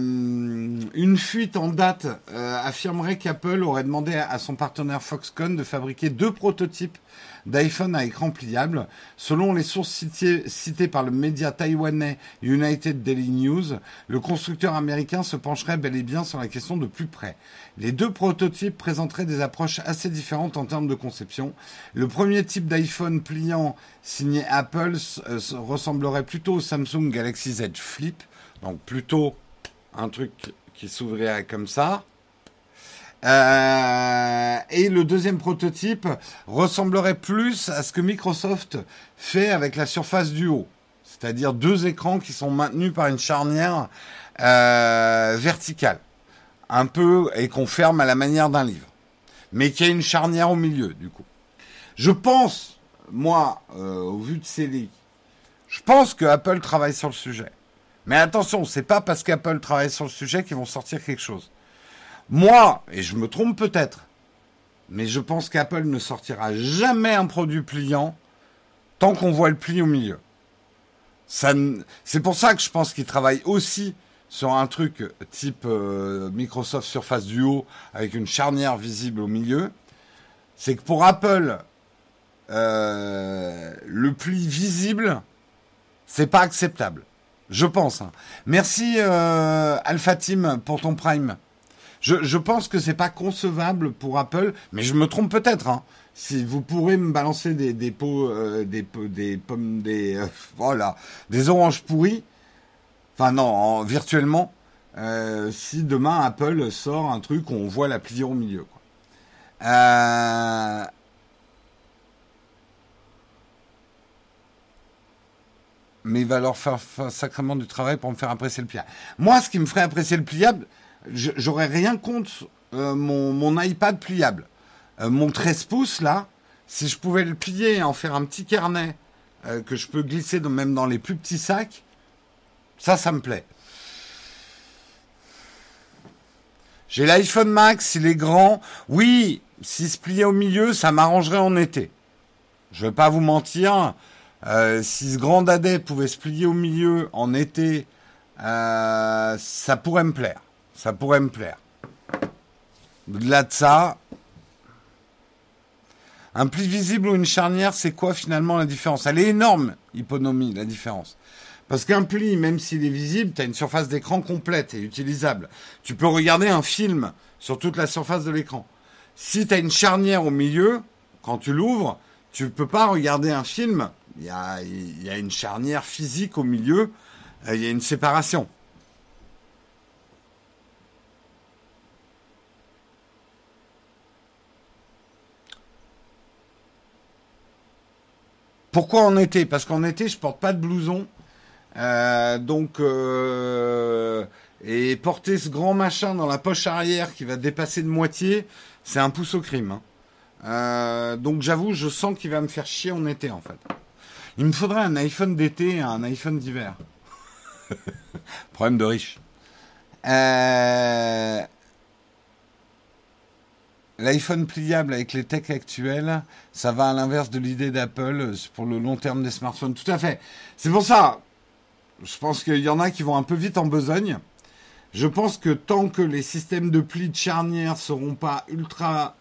une fuite en date euh, affirmerait qu'Apple aurait demandé à son partenaire Foxconn de fabriquer deux prototypes d'iPhone à écran pliable. Selon les sources citées, citées, par le média taïwanais United Daily News, le constructeur américain se pencherait bel et bien sur la question de plus près. Les deux prototypes présenteraient des approches assez différentes en termes de conception. Le premier type d'iPhone pliant signé Apple euh, ressemblerait plutôt au Samsung Galaxy Z Flip, donc plutôt un truc qui s'ouvrirait comme ça. Euh, et le deuxième prototype ressemblerait plus à ce que Microsoft fait avec la surface du haut, c'est-à-dire deux écrans qui sont maintenus par une charnière euh, verticale, un peu et qu'on ferme à la manière d'un livre, mais qui a une charnière au milieu du coup. Je pense, moi, euh, au vu de ces je pense que Apple travaille sur le sujet. Mais attention, c'est pas parce qu'Apple travaille sur le sujet qu'ils vont sortir quelque chose. Moi, et je me trompe peut-être, mais je pense qu'Apple ne sortira jamais un produit pliant tant qu'on voit le pli au milieu. c'est pour ça que je pense qu'ils travaillent aussi sur un truc type euh, Microsoft Surface Duo avec une charnière visible au milieu. C'est que pour Apple, euh, le pli visible, c'est pas acceptable. Je pense. Hein. Merci euh, Alpha Team pour ton Prime. Je, pense que c'est pas concevable pour Apple, mais je me trompe peut-être. Hein. Si vous pourrez me balancer des, des pots, euh, des, pommes, des euh, voilà, des oranges pourries. Enfin non, virtuellement. si demain Apple sort un truc où on voit la pliure au milieu. Mais il va leur faire, sacrément du travail pour me faire apprécier le pliable. Moi, ce qui me ferait apprécier le pliable, j'aurais rien contre euh, mon, mon, iPad pliable. Euh, mon 13 pouces, là, si je pouvais le plier et en faire un petit carnet euh, que je peux glisser même dans les plus petits sacs, ça, ça me plaît. J'ai l'iPhone Max, il est grand. Oui, s'il se pliait au milieu, ça m'arrangerait en été. Je vais pas vous mentir. Euh, si ce grand dadais pouvait se plier au milieu en été, euh, ça pourrait me plaire. Ça pourrait me plaire. Au-delà de ça, un pli visible ou une charnière, c'est quoi finalement la différence? Elle est énorme, hyponomie, la différence. Parce qu'un pli, même s'il est visible, tu as une surface d'écran complète et utilisable. Tu peux regarder un film sur toute la surface de l'écran. Si tu as une charnière au milieu, quand tu l'ouvres, tu ne peux pas regarder un film il y a, une charnière physique au milieu, euh, il y a une séparation. Pourquoi en été Parce qu'en été, je porte pas de blouson. Euh, donc, euh, et porter ce grand machin dans la poche arrière qui va dépasser de moitié, c'est un pouce au crime. Hein. donc j'avoue, je sens qu'il va me faire chier en été en fait. Il me faudrait un iPhone d'été et un iPhone d'hiver. Problème de riche. Euh, L'iPhone pliable avec les techs actuels, ça va à l'inverse de l'idée d'Apple pour le long terme des smartphones. Tout à fait. C'est pour ça, je pense qu'il y en a qui vont un peu vite en besogne. Je pense que tant que les systèmes de pli de charnière seront pas ultra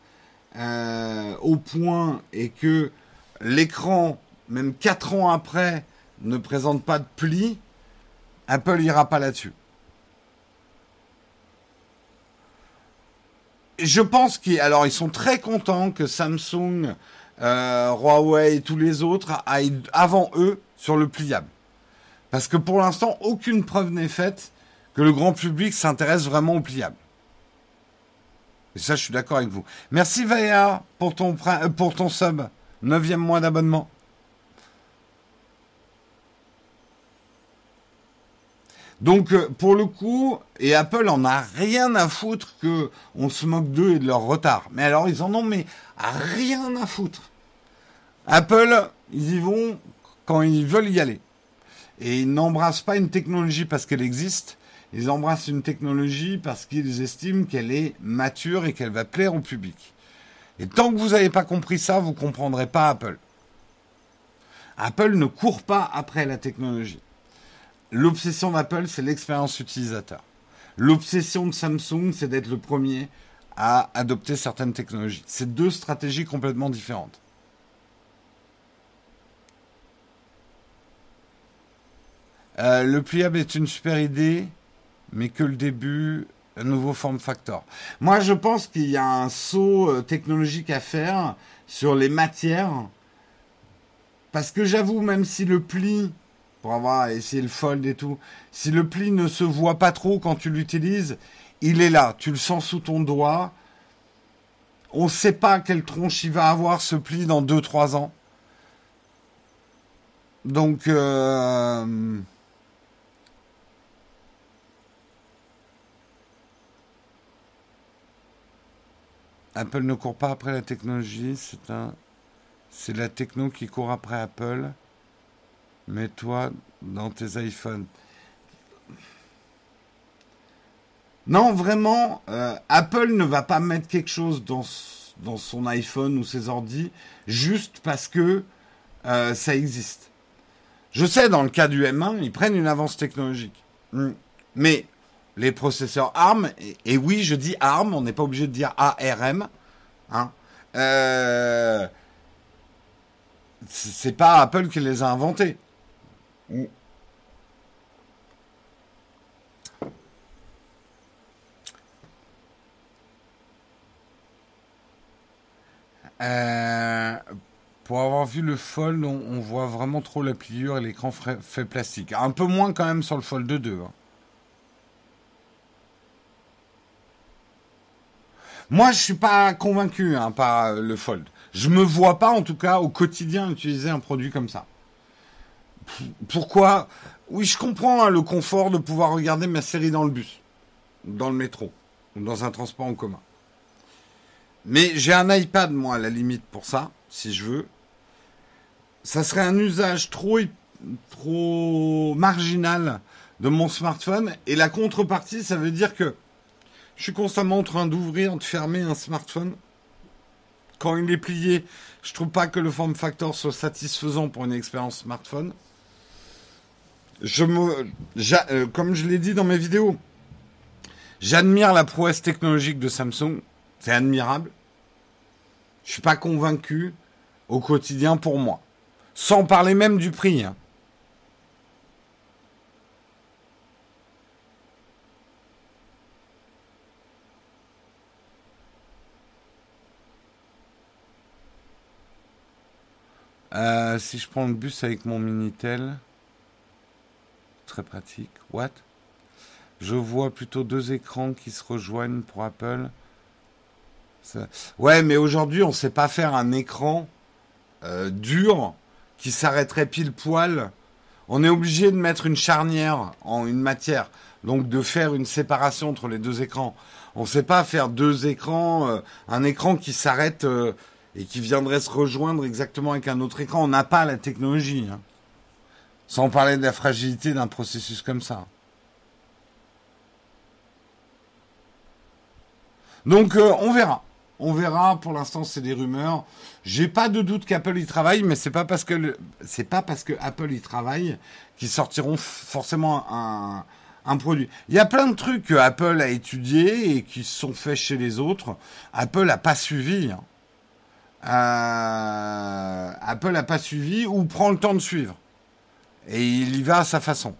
euh, au point et que l'écran même 4 ans après, ne présente pas de pli, Apple ira pas là-dessus. Je pense qu'ils ils sont très contents que Samsung, euh, Huawei et tous les autres aillent avant eux sur le pliable. Parce que pour l'instant, aucune preuve n'est faite que le grand public s'intéresse vraiment au pliable. Et ça, je suis d'accord avec vous. Merci Vaya pour ton, euh, pour ton sub. Neuvième mois d'abonnement. Donc, euh, pour le coup, et Apple en a rien à foutre que on se moque d'eux et de leur retard. Mais alors, ils en ont mais rien à foutre. Apple, ils y vont quand ils veulent y aller. Et ils n'embrassent pas une technologie parce qu'elle existe. Ils embrassent une technologie parce qu'ils estiment qu'elle est mature et qu'elle va plaire au public. Et tant que vous n'avez pas compris ça, vous ne comprendrez pas Apple. Apple ne court pas après la technologie. L'obsession d'Apple, c'est l'expérience utilisateur. L'obsession de Samsung, c'est d'être le premier à adopter certaines technologies. C'est deux stratégies complètement différentes. Euh, le pliable est une super idée, mais que le début, un nouveau form factor. Moi, je pense qu'il y a un saut euh, technologique à faire sur les matières. Parce que j'avoue, même si le pli pour avoir essayé le fold et tout. Si le pli ne se voit pas trop quand tu l'utilises, il est là, tu le sens sous ton doigt. On ne sait pas quelle tronche il va avoir ce pli dans 2-3 ans. Donc, euh, Apple ne court pas après la technologie, c'est la techno qui court après Apple. Mets-toi dans tes iPhones. Non, vraiment, euh, Apple ne va pas mettre quelque chose dans, son iPhone ou ses ordi juste parce que euh, ça existe. Je sais, dans le cas du M1, ils prennent une avance technologique. Hmm. Mais les processeurs ARM, et, oui, je dis ARM, on n'est pas obligé de dire ARM, hein, euh, c'est pas Apple qui les a inventés. Euh, pour avoir vu le Fold, on, voit vraiment trop la pliure et l'écran fait plastique. Un peu moins quand même sur le Fold 2. Hein. Moi, je suis pas convaincu hein, par le Fold. Je me vois pas, en tout cas, au quotidien, utiliser un produit comme ça pourquoi? Oui, je comprends hein, le confort de pouvoir regarder ma série dans le bus, dans le métro, ou dans un transport en commun. Mais j'ai un iPad, moi, à la limite, pour ça, si je veux. Ça serait un usage trop, trop marginal de mon smartphone. Et la contrepartie, ça veut dire que je suis constamment en train d'ouvrir, de fermer un smartphone. Quand il est plié, je trouve pas que le form factor soit satisfaisant pour une expérience smartphone je me, euh, comme je l'ai dit dans mes vidéos, j'admire la prouesse technologique de Samsung. C'est admirable. Je suis pas convaincu au quotidien pour moi. Sans parler même du prix. Hein. Euh, si je prends le bus avec mon Minitel très pratique. What? Je vois plutôt deux écrans qui se rejoignent pour Apple. Ouais, mais aujourd'hui, on ne sait pas faire un écran euh, dur qui s'arrêterait pile poil. On est obligé de mettre une charnière en une matière, donc de faire une séparation entre les deux écrans. On ne sait pas faire deux écrans, euh, un écran qui s'arrête euh, et qui viendrait se rejoindre exactement avec un autre écran. On n'a pas la technologie. Hein. Sans parler de la fragilité d'un processus comme ça. Donc euh, on verra. On verra. Pour l'instant, c'est des rumeurs. J'ai pas de doute qu'Apple y travaille, mais c'est pas parce que pas parce que Apple y travaille qu'ils sortiront forcément un, un produit. Il y a plein de trucs que Apple a étudiés et qui se sont faits chez les autres. Apple n'a pas suivi. Hein. Euh, Apple n'a pas suivi ou prend le temps de suivre. Et il y va à sa façon.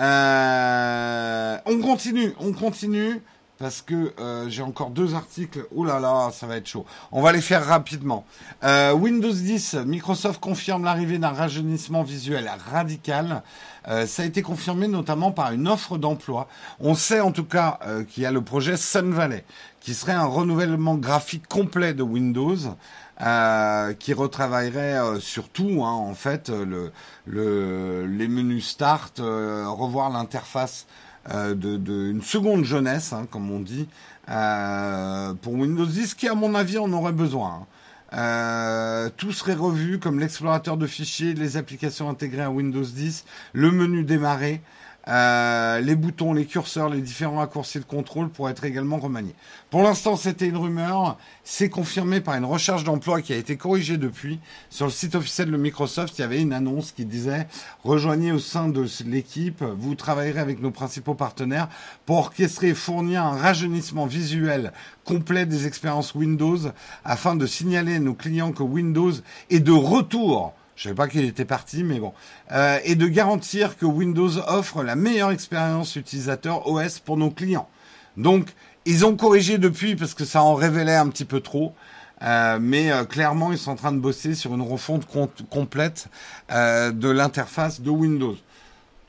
Euh, on continue, on continue, parce que euh, j'ai encore deux articles. Oh là là, ça va être chaud. On va les faire rapidement. Euh, Windows 10, Microsoft confirme l'arrivée d'un rajeunissement visuel radical. Ça a été confirmé notamment par une offre d'emploi. On sait en tout cas qu'il y a le projet Sun Valley, qui serait un renouvellement graphique complet de Windows. Euh, qui retravaillerait euh, surtout hein, en fait le, le, les menus start, euh, revoir l'interface euh, de, de, une seconde jeunesse, hein, comme on dit, pour Windows 10, qui à mon avis en aurait besoin. Hein. tout serait revu comme l'explorateur de fichiers, les applications intégrées à Windows 10, le menu démarrer. Euh, les boutons, les curseurs, les différents raccourcis de contrôle pourraient être également remaniés. Pour l'instant, c'était une rumeur. C'est confirmé par une recherche d'emploi qui a été corrigée depuis. Sur le site officiel de Microsoft, il y avait une annonce qui disait Rejoignez au sein de l'équipe, vous travaillerez avec nos principaux partenaires pour orchestrer et fournir un rajeunissement visuel complet des expériences Windows afin de signaler à nos clients que Windows est de retour je savais pas qu'il était parti, mais bon. Euh, et de garantir que Windows offre la meilleure expérience utilisateur OS pour nos clients. Donc, ils ont corrigé depuis parce que ça en révélait un petit peu trop. Euh, mais euh, clairement, ils sont en train de bosser sur une refonte complète de l'interface de Windows,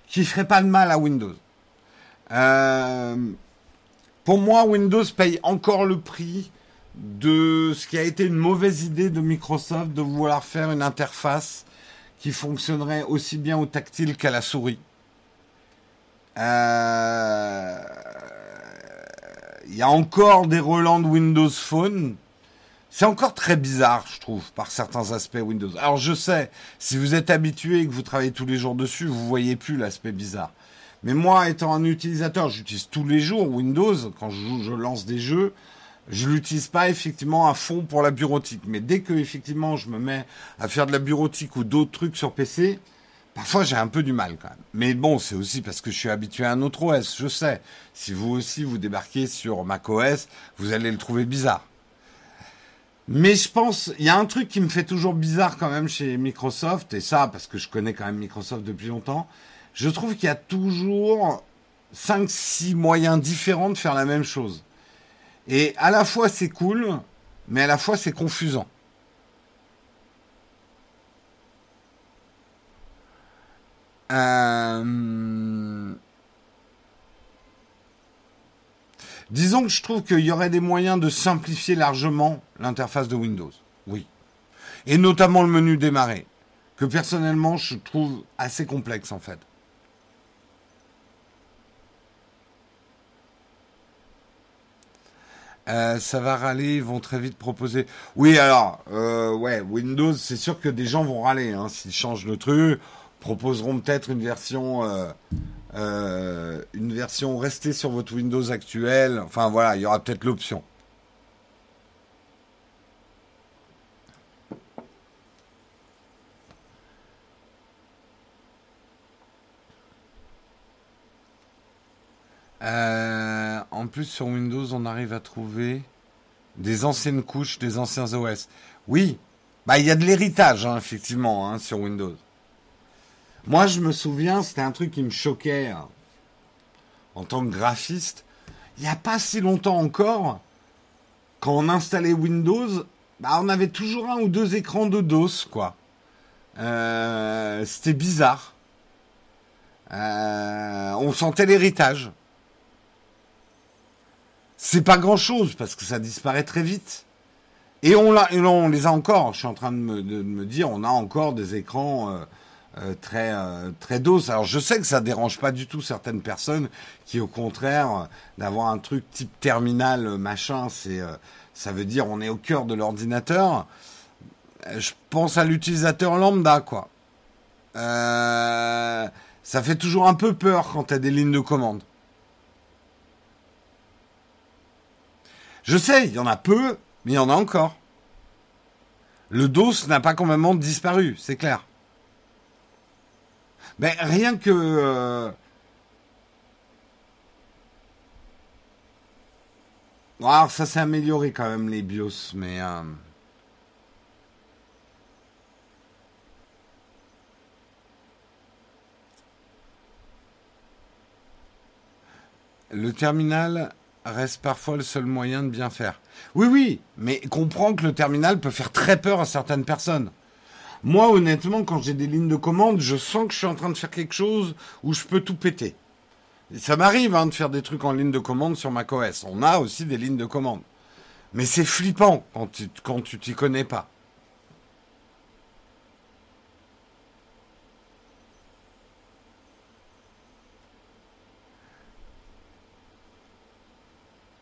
qui ferait pas de mal à Windows. Pour moi, Windows paye encore le prix de ce qui a été une mauvaise idée de Microsoft de vouloir faire une interface qui fonctionnerait aussi bien au tactile qu'à la souris. Euh, il y a encore des relents de Windows Phone. C'est encore très bizarre, je trouve, par certains aspects Windows. Alors je sais, si vous êtes habitué et que vous travaillez tous les jours dessus, vous voyez plus l'aspect bizarre. Mais moi, étant un utilisateur, j'utilise tous les jours Windows quand je, je lance des jeux je l'utilise pas effectivement à fond pour la bureautique. Mais dès que effectivement je me mets à faire de la bureautique ou d'autres trucs sur PC, parfois j'ai un peu du mal quand même. Mais bon, c'est aussi parce que je suis habitué à un autre OS, je sais. Si vous aussi vous débarquez sur macOS, vous allez le trouver bizarre. Mais je pense, il y a un truc qui me fait toujours bizarre quand même chez Microsoft, et ça parce que je connais quand même Microsoft depuis longtemps, je trouve qu'il y a toujours 5-6 moyens différents de faire la même chose. Et à la fois c'est cool, mais à la fois c'est confusant. Euh... Disons que je trouve qu'il y aurait des moyens de simplifier largement l'interface de Windows. Oui. Et notamment le menu démarrer, que personnellement je trouve assez complexe en fait. Euh, ça va râler, ils vont très vite proposer. Oui, alors, euh, ouais, Windows, c'est sûr que des gens vont râler hein, s'ils changent le truc. Proposeront peut-être une version, euh, euh, une version restée sur votre Windows actuel. Enfin voilà, il y aura peut-être l'option. Plus, sur Windows, on arrive à trouver des anciennes couches, des anciens OS. Oui, bah il y a de l'héritage, hein, effectivement, hein, sur Windows. Moi, je me souviens, c'était un truc qui me choquait hein, en tant que graphiste. Il n'y a pas si longtemps encore, quand on installait Windows, bah, on avait toujours un ou deux écrans de DOS, quoi. Euh, c'était bizarre. Euh, on sentait l'héritage. C'est pas grand chose parce que ça disparaît très vite. Et on, l'a, et on les a encore. Je suis en train de me, dire, on a encore des écrans euh, euh, très euh, très dos. Alors je sais que ça dérange pas du tout certaines personnes qui, au contraire, d'avoir un truc type terminal machin, c'est ça veut dire on est au cœur de l'ordinateur. Je pense à l'utilisateur lambda, quoi. ça fait toujours un peu peur quand tu as des lignes de commande. Je sais, il y en a peu, mais il y en a encore. Le DOS n'a pas complètement disparu, c'est clair. Mais rien que... Euh... Alors ça s'est amélioré quand même les BIOS, mais... Euh... Le terminal reste parfois le seul moyen de bien faire. Oui, oui, mais comprends que le terminal peut faire très peur à certaines personnes. Moi, honnêtement, quand j'ai des lignes de commande, je sens que je suis en train de faire quelque chose où je peux tout péter. ça m'arrive hein, de faire des trucs en ligne de commande sur macOS. On a aussi des lignes de commande. Mais c'est flippant quand tu quand tu t'y connais pas.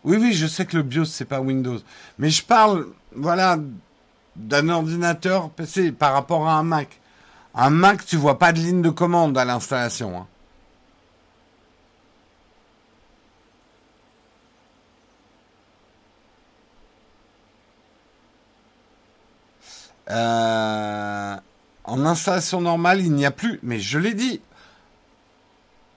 Oui, oui, je sais que le BIOS, c'est pas Windows. Mais je parle, voilà, d'un ordinateur PC par rapport à un Mac. Un Mac, tu vois pas de ligne de commande à l'installation. Hein. Euh, en installation normale, il n'y a plus. Mais je l'ai dit.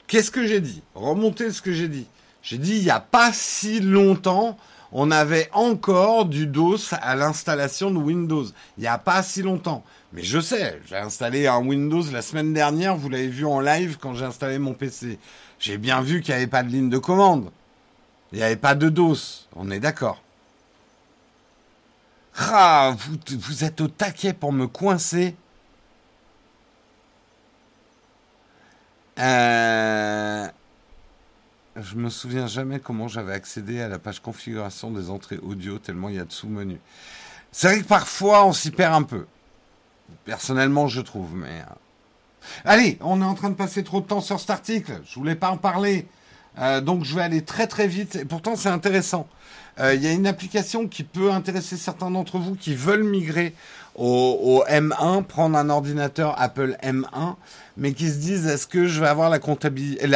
Qu'est-ce que j'ai dit? Remontez ce que j'ai dit. J'ai dit, il n'y a pas si longtemps, on avait encore du DOS à l'installation de Windows. Il n'y a pas si longtemps. Mais je sais, j'ai installé un Windows la semaine dernière, vous l'avez vu en live quand j'ai installé mon PC. J'ai bien vu qu'il n'y avait pas de ligne de commande. Il n'y avait pas de DOS. On est d'accord. Ah, vous, vous êtes au taquet pour me coincer. Euh... Je me souviens jamais comment j'avais accédé à la page configuration des entrées audio tellement il y a de sous-menus. C'est vrai que parfois on s'y perd un peu. Personnellement, je trouve, mais. Euh. Allez, on est en train de passer trop de temps sur cet article. Je voulais pas en parler. Euh, donc je vais aller très très vite. Et pourtant c'est intéressant. Euh, il y a une application qui peut intéresser certains d'entre vous qui veulent migrer au, M1, prendre un ordinateur Apple M1, mais qui se disent est-ce que je vais avoir la comptabilité,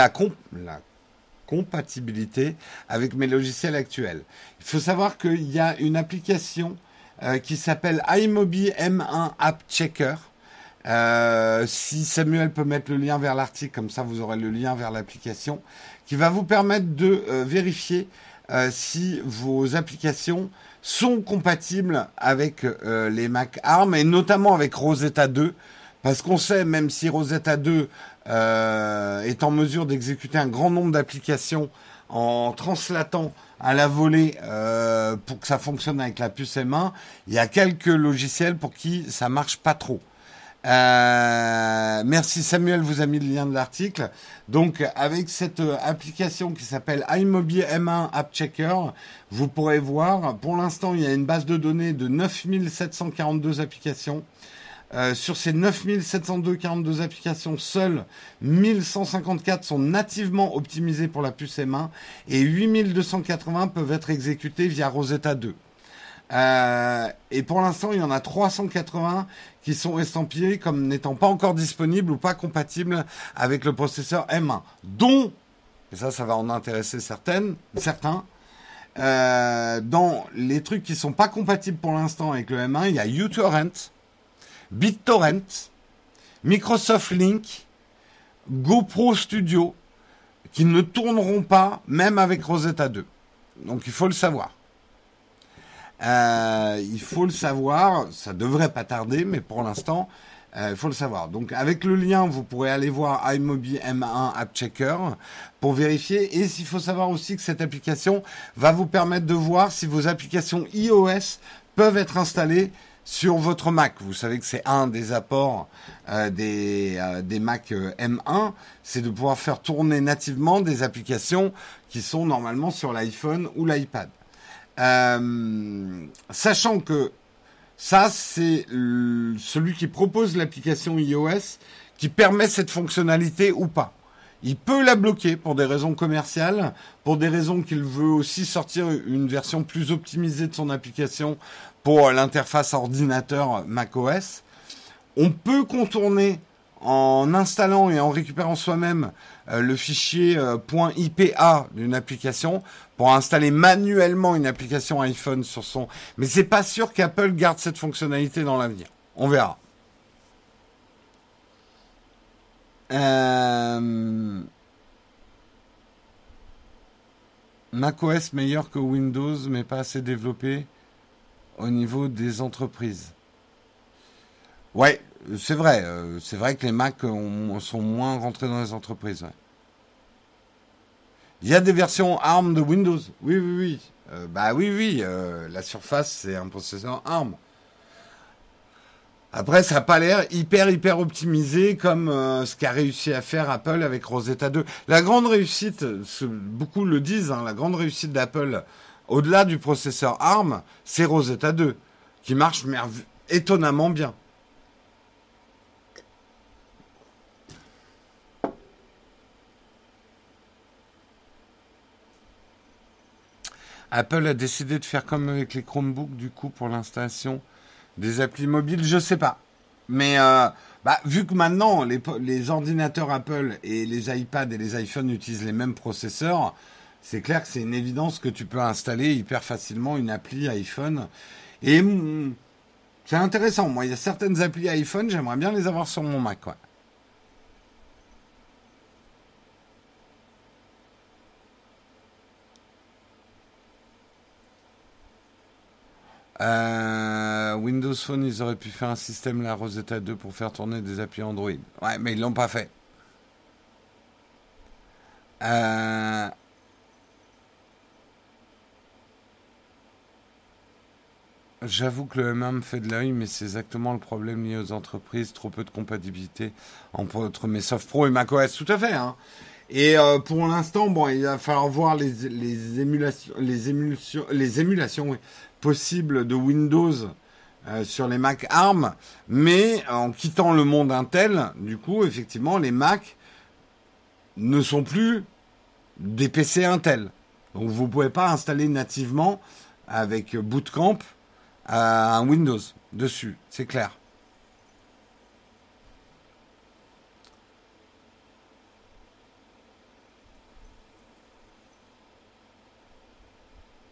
compatibilité avec mes logiciels actuels. Il faut savoir qu'il y a une application euh, qui s'appelle iMobi M1 App Checker. Euh, si Samuel peut mettre le lien vers l'article, comme ça vous aurez le lien vers l'application, qui va vous permettre de euh, vérifier si vos applications sont compatibles avec les Mac ARM et notamment avec Rosetta 2. Parce qu'on sait, même si Rosetta 2 euh, est en mesure d'exécuter un grand nombre d'applications en translatant à la volée euh, pour que ça fonctionne avec la puce M1. Il y a quelques logiciels pour qui ça marche pas trop. Euh, merci Samuel vous a mis le lien de l'article. Donc avec cette application qui s'appelle iMobile M1 App Checker, vous pourrez voir, pour l'instant il y a une base de données de 9742 applications. Euh, sur ces 9742 applications, seules 1154 sont nativement optimisées pour la puce M1 et 8280 peuvent être exécutées via Rosetta 2. Euh, et pour l'instant, il y en a 380 qui sont estampillés comme n'étant pas encore disponibles ou pas compatibles avec le processeur M1, dont, et ça, ça va en intéresser certaines, certains, euh, dans les trucs qui sont pas compatibles pour l'instant avec le M1, il y a uTorrent, BitTorrent, Microsoft Link, GoPro Studio, qui ne tourneront pas même avec Rosetta 2. Donc il faut le savoir. Euh, il faut le savoir, ça devrait pas tarder, mais pour l'instant, euh, il faut le savoir. Donc avec le lien, vous pourrez aller voir iMobile M1 App Checker pour vérifier. Et s'il faut savoir aussi que cette application va vous permettre de voir si vos applications iOS peuvent être installées sur votre Mac. Vous savez que c'est un des apports euh, des, euh, Mac euh, M1, c'est de pouvoir faire tourner nativement des applications qui sont normalement sur l'iPhone ou l'iPad. sachant que ça, c'est celui qui propose l'application iOS qui permet cette fonctionnalité ou pas. Il peut la bloquer pour des raisons commerciales, pour des raisons qu'il veut aussi sortir une version plus optimisée de son application pour l'interface ordinateur macOS. On peut contourner en installant et en récupérant soi-même euh, le fichier euh, .ipa d'une application pour installer manuellement une application iPhone sur son. Mais c'est pas sûr qu'Apple garde cette fonctionnalité dans l'avenir. On verra. Euh... macOS meilleur que Windows, mais pas assez développé au niveau des entreprises. Ouais, c'est vrai. Euh, c'est vrai que les Mac sont moins rentrés dans les entreprises. Il y a des versions ARM de Windows. Oui, oui, oui. Euh, bah oui, oui. Euh, la Surface, c'est un processeur ARM. Après, ça n'a pas l'air hyper, hyper optimisé comme ce qu'a réussi à faire Apple avec Rosetta 2. La grande réussite, beaucoup le disent, hein, la grande réussite d'Apple, au-delà du processeur ARM, c'est Rosetta 2, qui marche étonnamment bien. Apple a décidé de faire comme avec les Chromebooks, du coup, pour l'installation des applis mobiles, je sais pas. Mais euh, bah, vu que maintenant les, ordinateurs Apple et les iPads et les iPhones utilisent les mêmes processeurs, c'est clair que c'est une évidence que tu peux installer hyper facilement une appli iPhone. Et c'est intéressant. Moi, il y a certaines applis iPhone, j'aimerais bien les avoir sur mon Mac. Euh, Windows Phone, ils auraient pu faire un système la Rosetta 2 pour faire tourner des applis Android. Ouais, mais ils l'ont pas fait. Euh, j'avoue que le M1 me fait de l'œil, mais c'est exactement le problème lié aux entreprises. Trop peu de compatibilité entre mes Soft Pro et macOS. Tout à fait. Hein. Et euh, pour l'instant, bon, il va falloir voir les, émulations, les émulations, les émulations oui, possible de Windows euh, sur les Mac ARM, mais en quittant le monde Intel, du coup, effectivement, les Mac ne sont plus des PC Intel. Donc vous ne pouvez pas installer nativement avec Bootcamp euh, un Windows dessus, c'est clair.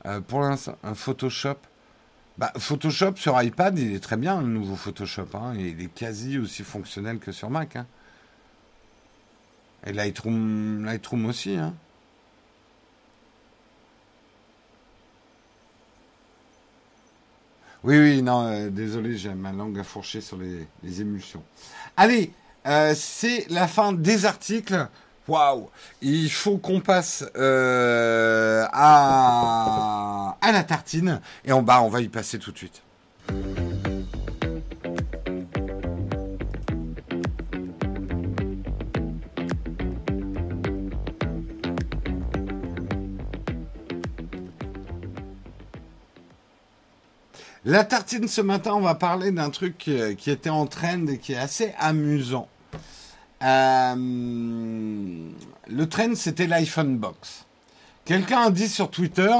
Euh, pour l'instant, un Photoshop. Bah, Photoshop sur iPad, il est très bien, le nouveau Photoshop. Hein. il est quasi aussi fonctionnel que sur Mac. Hein. Et Lightroom, Lightroom aussi. Hein. Oui, oui, non, euh, désolé, j'ai ma langue à fourcher sur les, émulsions. Allez, euh, c'est la fin des articles. Waouh Il faut qu'on passe euh, à, à la tartine. Et en bas, on va y passer tout de suite. La tartine ce matin, on va parler d'un truc qui était en trend et qui est assez amusant. Euh, le trend, c'était l'iPhone Box. Quelqu'un a dit sur Twitter,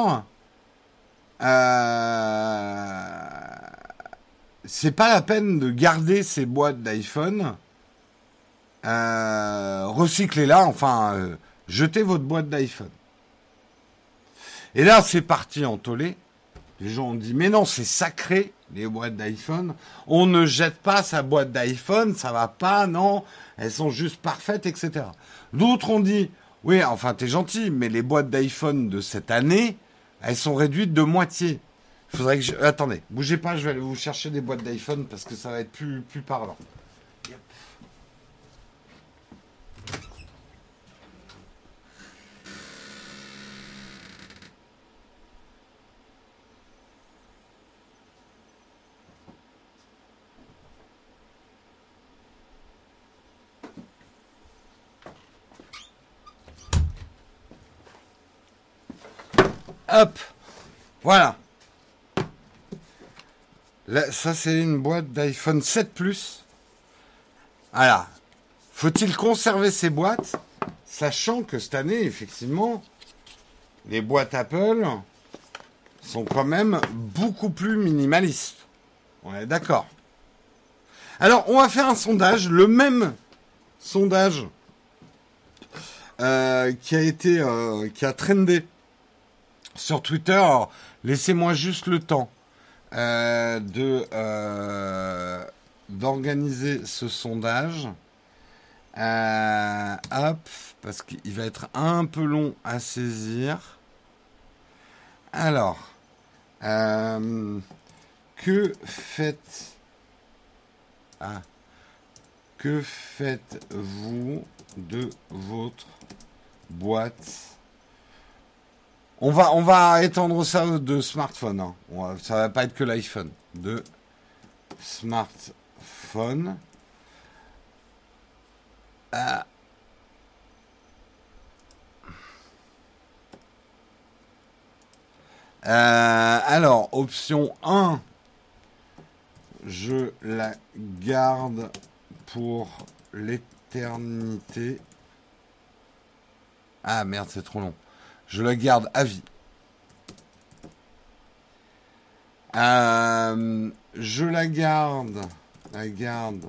euh, c'est pas la peine de garder ces boîtes d'iPhone. Euh, recyclez-la, enfin, euh, jetez votre boîte d'iPhone. Et là, c'est parti en tollé. Les gens ont dit, mais non, c'est sacré, les boîtes d'iPhone. On ne jette pas sa boîte d'iPhone, ça va pas, non elles sont juste parfaites, etc. D'autres ont dit, oui, enfin, t'es gentil, mais les boîtes d'iPhone de cette année, elles sont réduites de moitié. Faudrait que je... Attendez, bougez pas, je vais aller vous chercher des boîtes d'iPhone parce que ça va être plus, plus parlant. Hop. Voilà. ça, c'est une boîte d'iPhone 7 Plus. Voilà. Faut-il conserver ces boîtes, sachant que cette année, effectivement, les boîtes Apple sont quand même beaucoup plus minimalistes. On est d'accord. Alors, on va faire un sondage, le même sondage euh, qui a été, euh, qui a trendé sur Twitter. Laissez-moi juste le temps euh, de euh, d'organiser ce sondage. Euh, hop, parce qu'il va être un peu long à saisir. Alors, que faites ah, que faites-vous de votre boîte? On va, on va étendre ça de smartphone. Hein. Ça va pas être que l'iPhone. De smartphone. Euh. Euh, alors, option 1, je la garde pour l'éternité. Ah merde, c'est trop long. Je la garde à vie. Euh, je la garde, la garde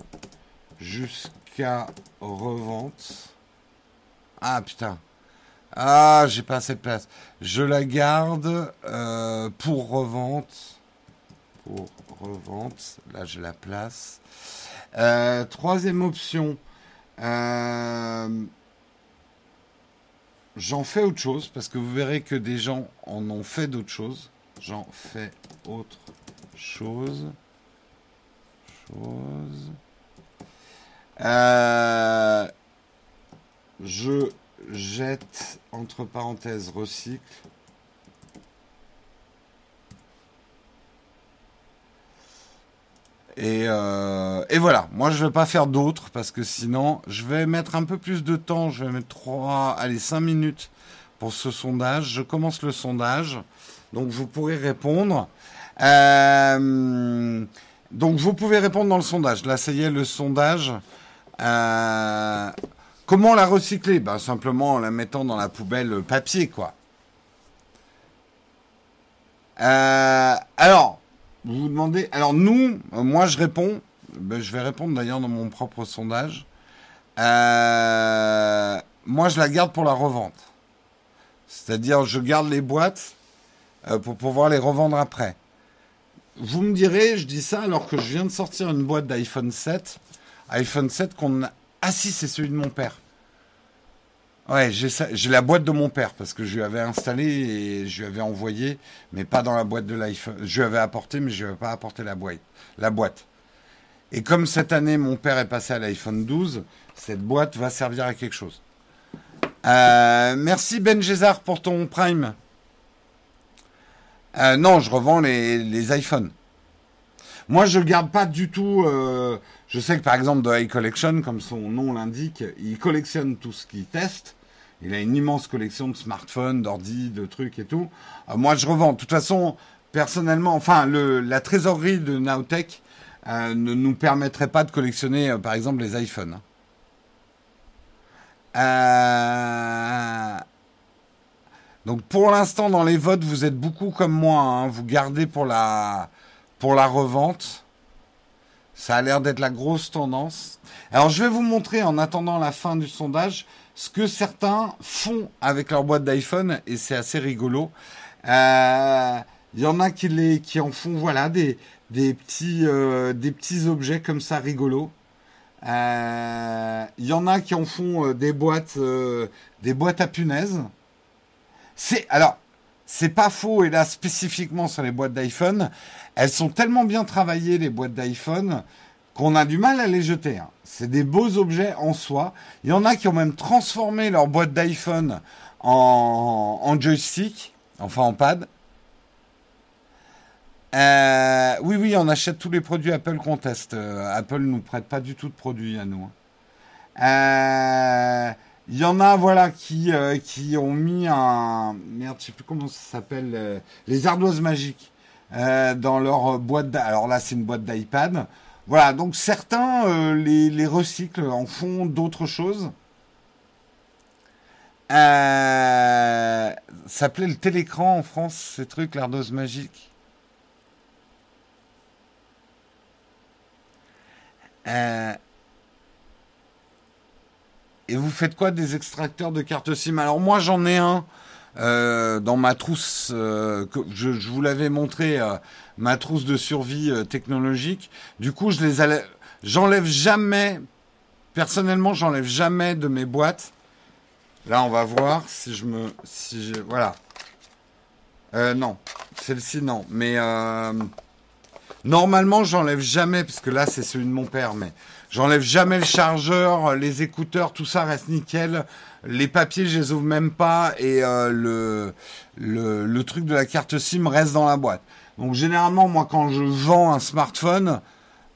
jusqu'à revente. Ah putain. Ah, j'ai pas assez de place. Je la garde euh, pour revente. Pour revente. Là, je la place. Euh, troisième option. J'en fais autre chose parce que vous verrez que des gens en ont fait d'autres choses. J'en fais autre chose. Euh, je jette entre parenthèses recycle. Euh, et, voilà, moi je vais pas faire d'autres parce que sinon je vais mettre un peu plus de temps, je vais mettre 3, allez 5 minutes pour ce sondage. Je commence le sondage, donc vous pourrez répondre. Euh, donc vous pouvez répondre dans le sondage. Là ça y est, le sondage. Euh, comment la recycler? Ben, Simplement en la mettant dans la poubelle papier, quoi. alors, vous vous demandez. Alors nous, euh, moi je réponds. Ben, je vais répondre d'ailleurs dans mon propre sondage. Euh, moi je la garde pour la revente. C'est-à-dire je garde les boîtes euh, pour pouvoir les revendre après. Vous me direz, je dis ça alors que je viens de sortir une boîte d'iPhone 7. iPhone 7 qu'on a... Ah si, c'est celui de mon père. Ouais, j'ai la boîte de mon père parce que je lui avais installé et je lui avais envoyé, mais pas dans la boîte de l'iPhone. Je lui avais apporté, mais je lui avais pas apporté la boîte. La boîte. Et comme cette année mon père est passé à l'iPhone 12, cette boîte va servir à quelque chose. Euh, merci Ben Gézard pour ton Prime. Euh, non, je revends les, les iPhones. Moi, je garde pas du tout. Euh, je sais que par exemple, de iCollection, comme son nom l'indique, il collectionne tout ce qu'il teste. Il a une immense collection de smartphones, d'ordi, de trucs et tout. Euh, moi, je revends. De toute façon, personnellement, enfin, la trésorerie de Nowtech euh, ne nous permettrait pas de collectionner, euh, par exemple, les iPhones. Donc, pour l'instant, dans les votes, vous êtes beaucoup comme moi. Hein. Vous gardez pour la, pour la revente. Ça a l'air d'être la grosse tendance. Alors, je vais vous montrer, en attendant la fin du sondage, ce que certains font avec leur boîte d'iPhone et c'est assez rigolo. Il euh, y en a qui, en font voilà des, petits, euh, des petits objets comme ça rigolos. Il euh, y en a qui en font des boîtes, des boîtes à punaises. C'est alors, c'est pas faux et là spécifiquement sur les boîtes d'iPhone, elles sont tellement bien travaillées les boîtes d'iPhone qu'on a du mal à les jeter. Hein. C'est des beaux objets en soi. Il y en a qui ont même transformé leur boîte d'iPhone en, joystick, enfin en pad. Euh, oui, oui, on achète tous les produits Apple qu'on teste. Euh, Apple nous prête pas du tout de produits à nous. Hein. Euh, il y en a, voilà, qui, qui ont mis un... Merde, je sais plus comment ça s'appelle. les ardoises magiques dans leur boîte... Alors là, c'est une boîte d'iPad. Voilà, donc certains euh, les, recyclent, en font d'autres choses. Euh, ça s'appelait le télécran en France, ces trucs, l'ardoise magique. Euh, et vous faites quoi des extracteurs de carte SIM Alors moi j'en ai un euh, dans ma trousse, euh, que je, vous l'avais montré, euh, ma trousse de survie technologique. Du coup, je les j'enlève jamais, personnellement, j'enlève jamais de mes boîtes. Là, on va voir si je me, si je, voilà. non, celle-ci non, mais Normalement, j'enlève jamais, parce que là, c'est celui de mon père, mais j'enlève jamais le chargeur, les écouteurs, tout ça reste nickel. Les papiers, je les ouvre même pas, et euh, le, le, truc de la carte SIM reste dans la boîte. Donc généralement, moi, quand je vends un smartphone,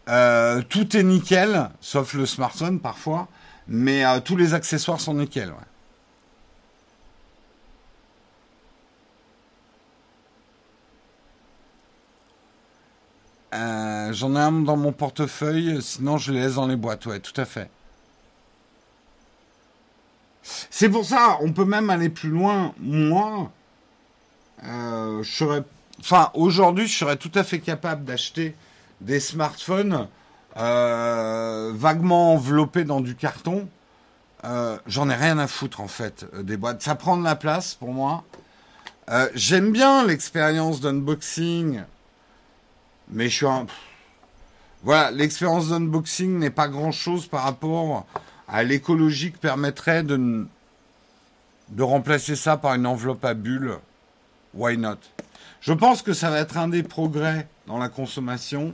euh, tout est nickel, sauf le smartphone parfois, mais euh, tous les accessoires sont nickel. Euh, J'en ai un dans mon portefeuille, sinon je les laisse dans les boîtes, ouais, tout à fait. C'est pour ça, on peut même aller plus loin. Moi, euh, je aujourd'hui, je serais tout à fait capable d'acheter des smartphones euh, vaguement enveloppés dans du carton. J'en ai rien à foutre en fait des boîtes. Ça prend de la place pour moi. J'aime bien l'expérience d'unboxing mais je suis un... Voilà, l'expérience d'unboxing n'est pas grand-chose par rapport à l'écologie que permettrait de, remplacer ça par une enveloppe à bulles. Why not? Je pense que ça va être un des progrès dans la consommation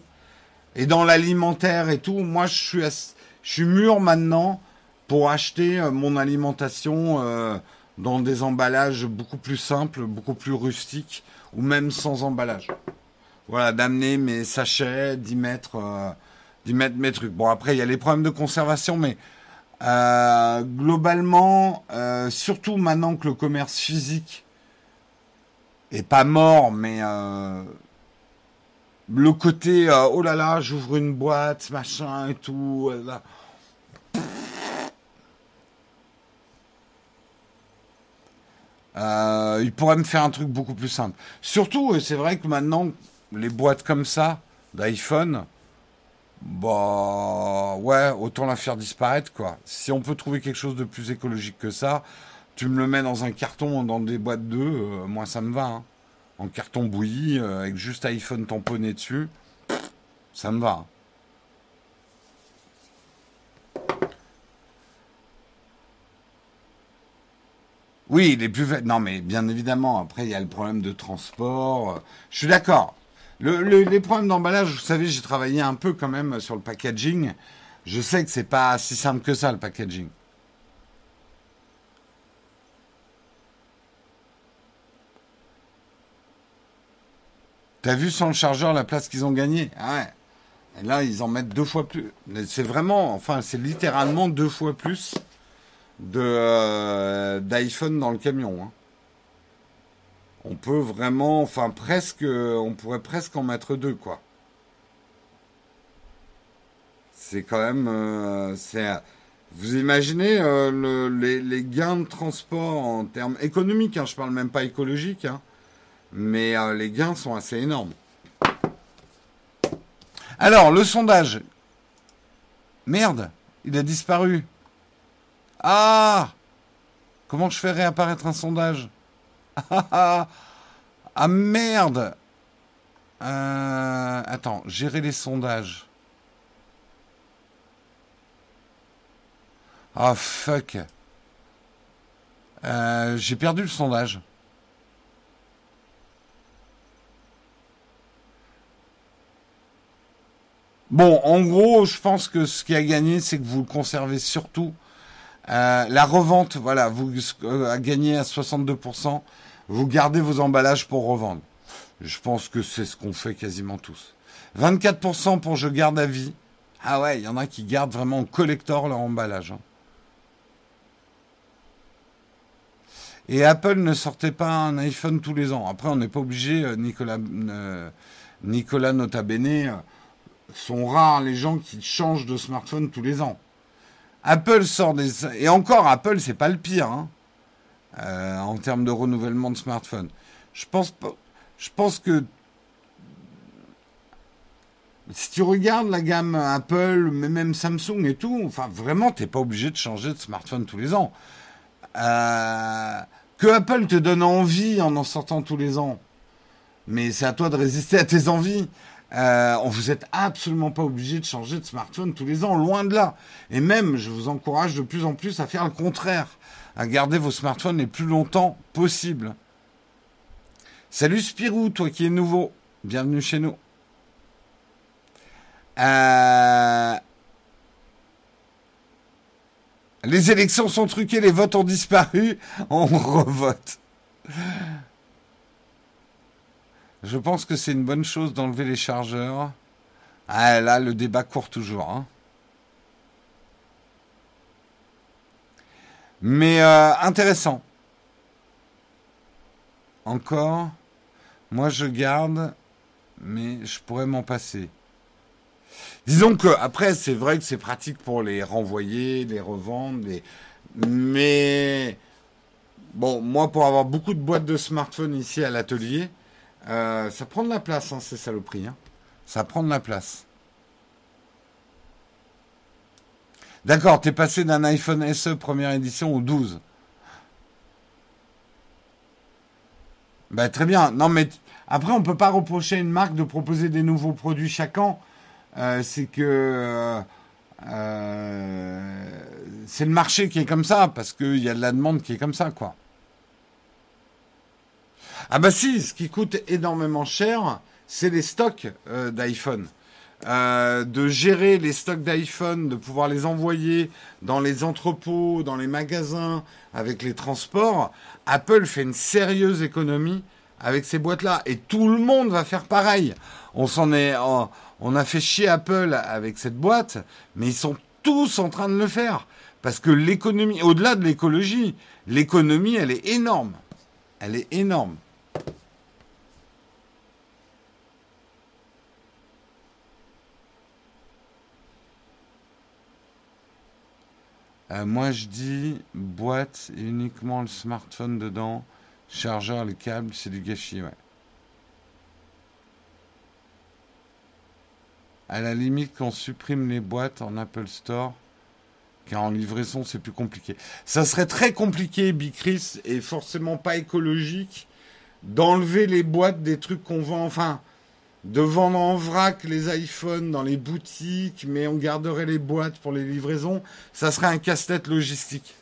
et dans l'alimentaire et tout. Moi, je suis, je suis mûr maintenant pour acheter euh, mon alimentation euh, dans des emballages beaucoup plus simples, beaucoup plus rustiques ou même sans emballage voilà, d'amener mes sachets, d'y mettre, euh, d'y mettre mes trucs. Bon, après, il y a les problèmes de conservation, mais euh, globalement, euh, surtout maintenant que le commerce physique est pas mort, mais le côté oh là là, j'ouvre une boîte, machin et tout. il pourrait me faire un truc beaucoup plus simple. Surtout, c'est vrai que maintenant, les boîtes comme ça d'iPhone, bah ouais, autant la faire disparaître quoi. Si on peut trouver quelque chose de plus écologique que ça, tu me le mets dans un carton, dans des boîtes d'œufs, euh, moi ça me va. hein. En carton bouilli, euh, avec juste iPhone tamponné dessus, ça me va. Oui, il est plus. Non, mais bien évidemment, après, il y a le problème de transport. Je suis d'accord. Le, le- les problèmes d'emballage, vous savez, j'ai travaillé un peu quand même sur le packaging. Je sais que c'est pas si simple que ça, le packaging. T'as vu sans le chargeur la place qu'ils ont gagnée? Ah ouais. Et là, ils en mettent deux fois plus. C'est vraiment, enfin, c'est littéralement deux fois plus euh, d'iPhone dans le camion. hein. On peut vraiment, enfin presque, on pourrait presque en mettre deux, quoi. C'est quand même, euh, vous imaginez euh, le- les, les gains de transport en termes économiques, hein, je parle même pas écologique, hein, mais euh, les gains sont assez énormes. Alors, le sondage. Merde, il a disparu. Ah Comment je fais réapparaître un sondage? Ah, merde Euh, Attends, gérer les sondages. Ah fuck. Euh, J'ai perdu le sondage. Bon, en gros, je pense que ce qui a gagné, c'est que vous le conservez surtout. Euh, la revente, voilà, vous euh, a gagné à 62%. Vous gardez vos emballages pour revendre. Je pense que c'est ce qu'on fait quasiment tous. 24% pour je garde à vie. Ah ouais, il y en a qui gardent vraiment en collector leur emballage. hein. Et Apple ne sortait pas un iPhone tous les ans. Après, on n'est pas obligé, euh, Nicolas, euh, Nicolas euh, sont rares les gens qui changent de smartphone tous les ans. Apple sort des... Et encore, Apple, c'est pas le pire, hein, euh, en termes de renouvellement de smartphone. Je pense. Je pense que si tu regardes la gamme Apple, mais même Samsung et tout, enfin vraiment, t'es pas obligé de changer de smartphone tous les ans. Euh, que Apple te donne envie en en sortant tous les ans, mais c'est à toi de résister à tes envies. Euh, vous êtes absolument pas obligé de changer de smartphone tous les ans, loin de là. Et même, je vous encourage de plus en plus à faire le contraire, à garder vos smartphones les plus longtemps possible. Salut Spirou, toi qui es nouveau, bienvenue chez nous. Euh, les élections sont truquées, les votes ont disparu, on revote. Je pense que c'est une bonne chose d'enlever les chargeurs. Ah là, le débat court toujours. Hein. Mais euh, intéressant. Encore. Moi, je garde, mais je pourrais m'en passer. Disons que après, c'est vrai que c'est pratique pour les renvoyer, les revendre, mais bon, moi, pour avoir beaucoup de boîtes de smartphones ici à l'atelier, euh, ça prend de la place, hein, ces saloperies. Hein. Ça prend de la place. D'accord, t'es passé d'un iPhone SE première édition au 12. Bah, très bien. Non, mais après, on ne peut pas reprocher à une marque de proposer des nouveaux produits chaque an. Euh, c'est que euh, c'est le marché qui est comme ça, parce qu'il y a de la demande qui est comme ça, quoi. Ah bah si, ce qui coûte énormément cher, c'est les stocks d'iPhone. de gérer les stocks d'iPhone, de pouvoir les envoyer dans les entrepôts, dans les magasins, avec les transports, Apple fait une sérieuse économie avec ces boîtes-là. Et tout le monde va faire pareil. On s'en est, on a fait chier Apple avec cette boîte, mais ils sont tous en train de le faire. Parce que l'économie, au-delà de l'écologie, l'économie, elle est énorme. Elle est énorme. Euh, moi, je dis boîte et uniquement le smartphone dedans, chargeur, les câbles, c'est du gâchis, ouais. À la limite, qu'on supprime les boîtes en Apple Store, car en livraison, c'est plus compliqué. Ça serait très compliqué, Bicris, et forcément pas écologique, d'enlever les boîtes des trucs qu'on vend. Enfin, de vendre en vrac les iPhones dans les boutiques, mais on garderait les boîtes pour les livraisons. Ça serait un casse-tête logistique.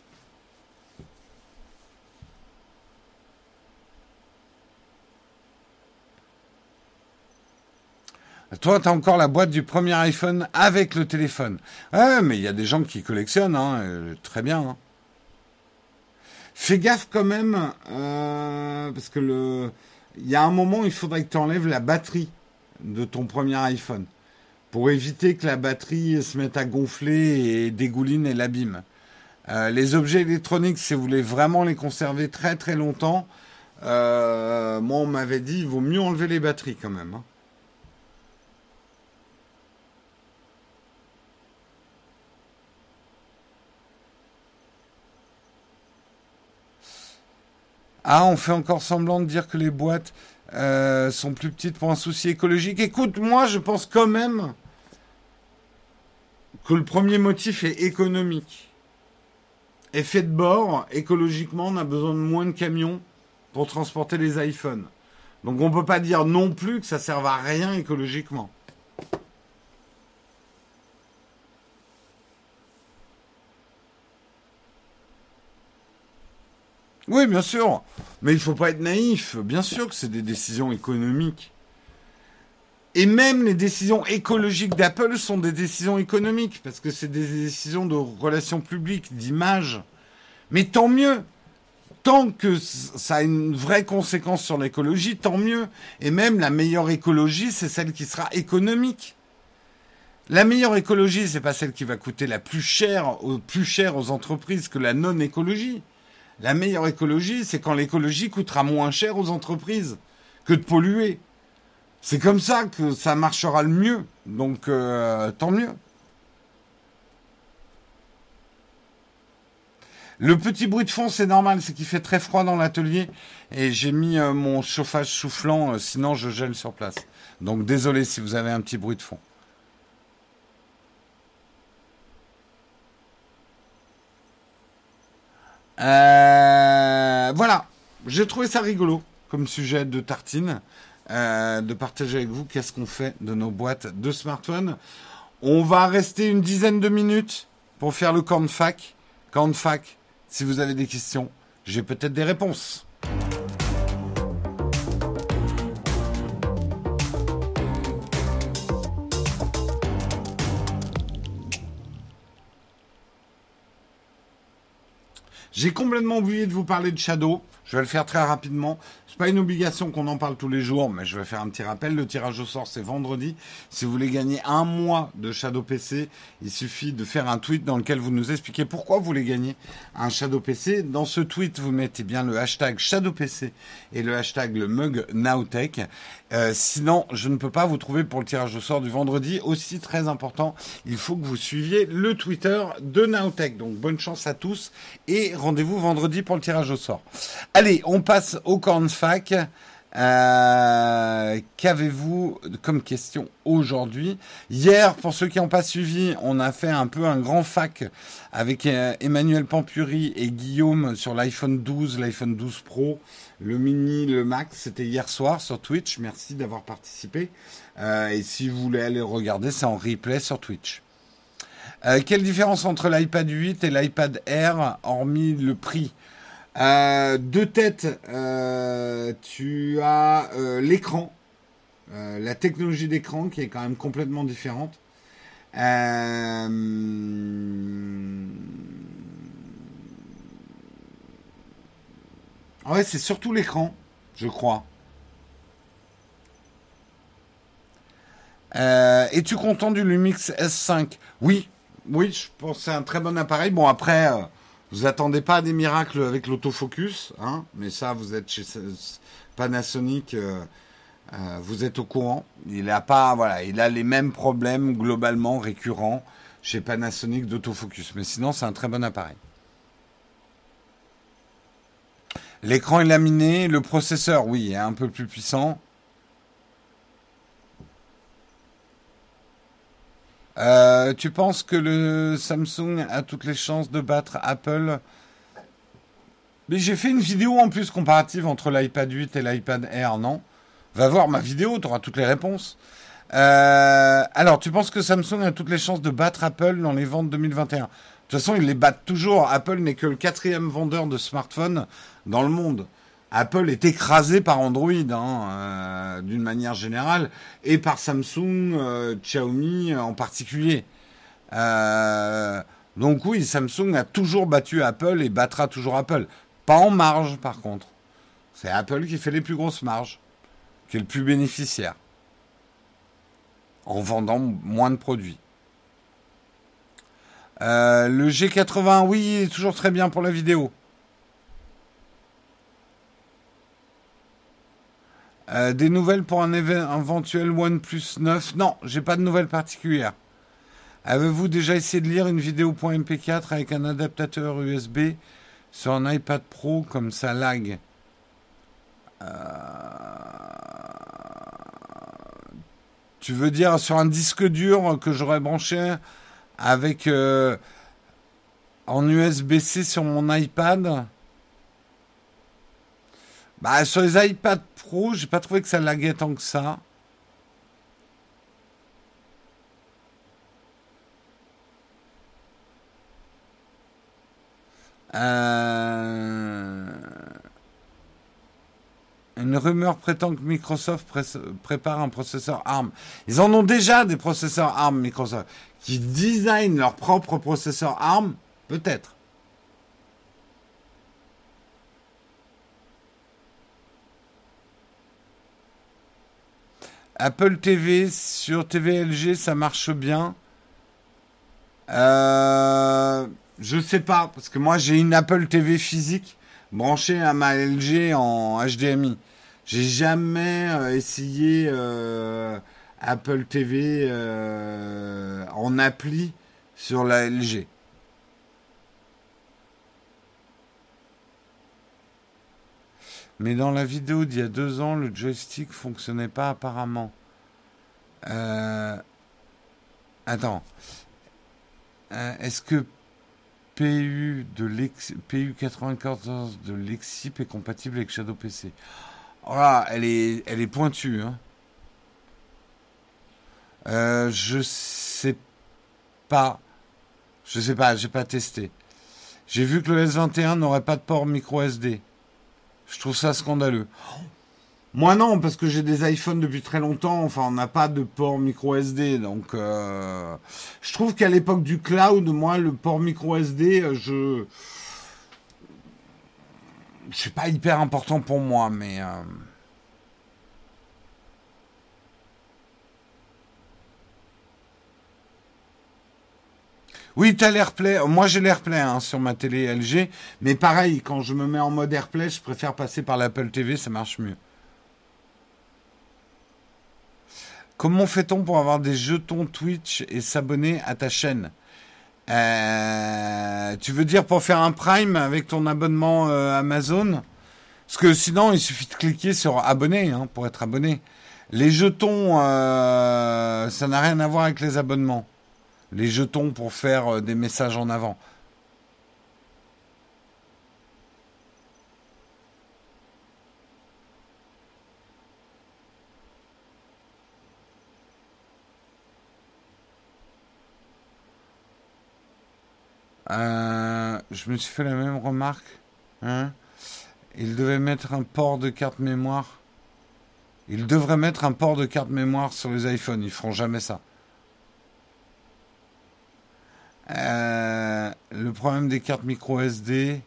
Toi, tu as encore la boîte du premier iPhone avec le téléphone. Ouais, mais il y a des gens qui collectionnent, hein, euh, très bien. Hein. Fais gaffe quand même, euh, parce que le, il y a un moment, il faudrait que tu enlèves la batterie de ton premier iPhone pour éviter que la batterie se mette à gonfler et dégouline et l'abîme. Euh, les objets électroniques, si vous voulez vraiment les conserver très très longtemps, moi on m'avait dit il vaut mieux enlever les batteries quand même. Hein. Ah, on fait encore semblant de dire que les boîtes euh, sont plus petites pour un souci écologique. Écoute, moi, je pense quand même que le premier motif est économique. Effet de bord, écologiquement, on a besoin de moins de camions pour transporter les iPhones. Donc on ne peut pas dire non plus que ça serve à rien écologiquement. Oui, bien sûr. Mais il ne faut pas être naïf. Bien sûr que c'est des décisions économiques. Et même les décisions écologiques d'Apple sont des décisions économiques, parce que c'est des décisions de relations publiques, d'image. Mais tant mieux. Tant que ça a une vraie conséquence sur l'écologie, tant mieux. Et même la meilleure écologie, c'est celle qui sera économique. La meilleure écologie, c'est pas celle qui va coûter la plus cher, plus cher aux entreprises que la non-écologie. La meilleure écologie, c'est quand l'écologie coûtera moins cher aux entreprises que de polluer. C'est comme ça que ça marchera le mieux. Donc, euh, tant mieux. Le petit bruit de fond, c'est normal, c'est qu'il fait très froid dans l'atelier et j'ai mis euh, mon chauffage soufflant, euh, sinon je gèle sur place. Donc désolé si vous avez un petit bruit de fond. Euh, voilà, j'ai trouvé ça rigolo comme sujet de tartine, euh, de partager avec vous qu'est-ce qu'on fait de nos boîtes de smartphones. On va rester une dizaine de minutes pour faire le camp de fac. Camp de fac, si vous avez des questions, j'ai peut-être des réponses. J'ai complètement oublié de vous parler de Shadow. Je vais le faire très rapidement. C'est pas une obligation qu'on en parle tous les jours, mais je vais faire un petit rappel. Le tirage au sort, c'est vendredi. Si vous voulez gagner un mois de Shadow PC, il suffit de faire un tweet dans lequel vous nous expliquez pourquoi vous voulez gagner un Shadow PC. Dans ce tweet, vous mettez bien le hashtag Shadow PC et le hashtag le mug Nowtech. Euh, sinon, je ne peux pas vous trouver pour le tirage au sort du vendredi. Aussi très important, il faut que vous suiviez le Twitter de Nowtech. Donc bonne chance à tous et rendez-vous vendredi pour le tirage au sort. Allez, on passe au Euh, Qu'avez-vous comme question aujourd'hui? Hier, pour ceux qui n'ont pas suivi, on a fait un peu un grand fac avec euh, Emmanuel Pampuri et Guillaume sur l'iPhone 12, l'iPhone 12 Pro, le mini, le max. C'était hier soir sur Twitch. Merci d'avoir participé. Euh, et si vous voulez aller regarder, c'est en replay sur Twitch. Quelle différence entre l'iPad 8 et l'iPad Air, hormis le prix? Euh, Deux têtes, euh, tu as euh, l'écran, euh, la technologie d'écran qui est quand même complètement différente. Ouais, c'est surtout l'écran, je crois. Es-tu content du Lumix S5 Oui, oui, je pense que c'est un très bon appareil. Bon, après, vous attendez pas des miracles avec l'autofocus, hein, mais ça, vous êtes chez Panasonic, euh, euh, vous êtes au courant. Il a pas, voilà, il a les mêmes problèmes globalement récurrents chez Panasonic d'autofocus, mais sinon, c'est un très bon appareil. L'écran est laminé, le processeur, oui, est un peu plus puissant. Euh, tu penses que le Samsung a toutes les chances de battre Apple? Mais j'ai fait une vidéo en plus comparative entre l'iPad 8 et l'iPad Air, non? Va voir ma vidéo, tu auras toutes les réponses. Euh, alors, tu penses que Samsung a toutes les chances de battre Apple dans les ventes 2021 De toute façon, ils les battent toujours. Apple n'est que le quatrième vendeur de smartphones dans le monde. Apple est écrasé par Android, hein, euh, d'une manière générale, et par Samsung, euh, Xiaomi en particulier. Euh, donc oui, Samsung a toujours battu Apple et battra toujours Apple. Pas en marge, par contre. C'est Apple qui fait les plus grosses marges, qui est le plus bénéficiaire, en vendant moins de produits. Euh, le G80, oui, est toujours très bien pour la vidéo. Euh, des nouvelles pour un éventuel OnePlus 9 Non, j'ai pas de nouvelles particulières. Avez-vous déjà essayé de lire une vidéo .mp4 avec un adaptateur USB sur un iPad Pro comme ça lag? Euh... Tu veux dire sur un disque dur que j'aurais branché avec euh, en USB-C sur mon iPad? Bah, sur les iPad Pro, j'ai pas trouvé que ça laguait tant que ça. Euh... Une rumeur prétend que Microsoft prépare un processeur ARM. Ils en ont déjà des processeurs ARM, Microsoft, qui designent leur propre processeur ARM, peut-être. Apple TV sur TVLG, ça marche bien. Euh, je sais pas, parce que moi j'ai une Apple TV physique branchée à ma LG en HDMI. J'ai jamais euh, essayé euh, Apple TV euh, en appli sur la LG. Mais dans la vidéo d'il y a deux ans, le joystick fonctionnait pas apparemment. Euh... Attends. Euh, Est-ce que PU de PU 94 de Lexip est compatible avec Shadow PC est, elle est pointue. Hein. Euh, je sais pas. Je sais pas, j'ai pas testé. J'ai vu que le S21 n'aurait pas de port micro SD. Je trouve ça scandaleux. Moi non, parce que j'ai des iPhones depuis très longtemps. Enfin, on n'a pas de port micro SD, donc euh, je trouve qu'à l'époque du cloud, moi, le port micro SD, euh, je c'est pas hyper important pour moi, mais. Euh, oui, tu as l'AirPlay. Moi, j'ai l'AirPlay hein, sur ma télé LG. Mais pareil, quand je me mets en mode AirPlay, je préfère passer par l'Apple TV, ça marche mieux. Comment fait-on pour avoir des jetons Twitch et s'abonner à ta chaîne? Euh, Tu veux dire pour faire un Prime avec ton abonnement euh, Amazon? Parce que sinon, il suffit de cliquer sur abonner hein, pour être abonné. Les jetons, euh, ça n'a rien à voir avec les abonnements. Les jetons pour faire des messages en avant. Euh, je me suis fait la même remarque. Hein Il devait mettre un port de carte mémoire. Il devrait mettre un port de carte mémoire sur les iPhones. Ils feront jamais ça. Euh, le problème des cartes micro SD,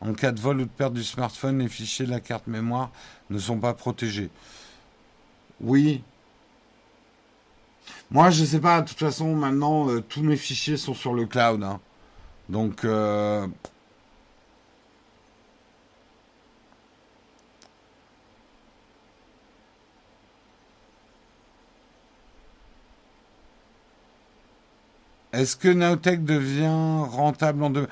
en cas de vol ou de perte du smartphone, les fichiers de la carte mémoire ne sont pas protégés. Oui. Moi, je ne sais pas. De toute façon, maintenant, euh, tous mes fichiers sont sur le cloud. Hein. Donc, euh, Est-ce que Naotech devient rentable en deux...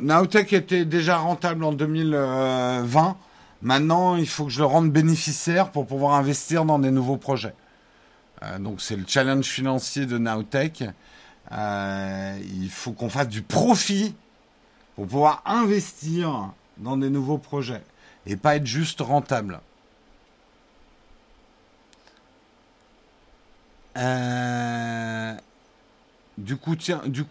Naotech était déjà rentable en 2020. Maintenant, il faut que je le rende bénéficiaire pour pouvoir investir dans des nouveaux projets. Euh, donc c'est le challenge financier de Naotech. Euh, il faut qu'on fasse du profit pour pouvoir investir dans des nouveaux projets et pas être juste rentable. Euh, du coup,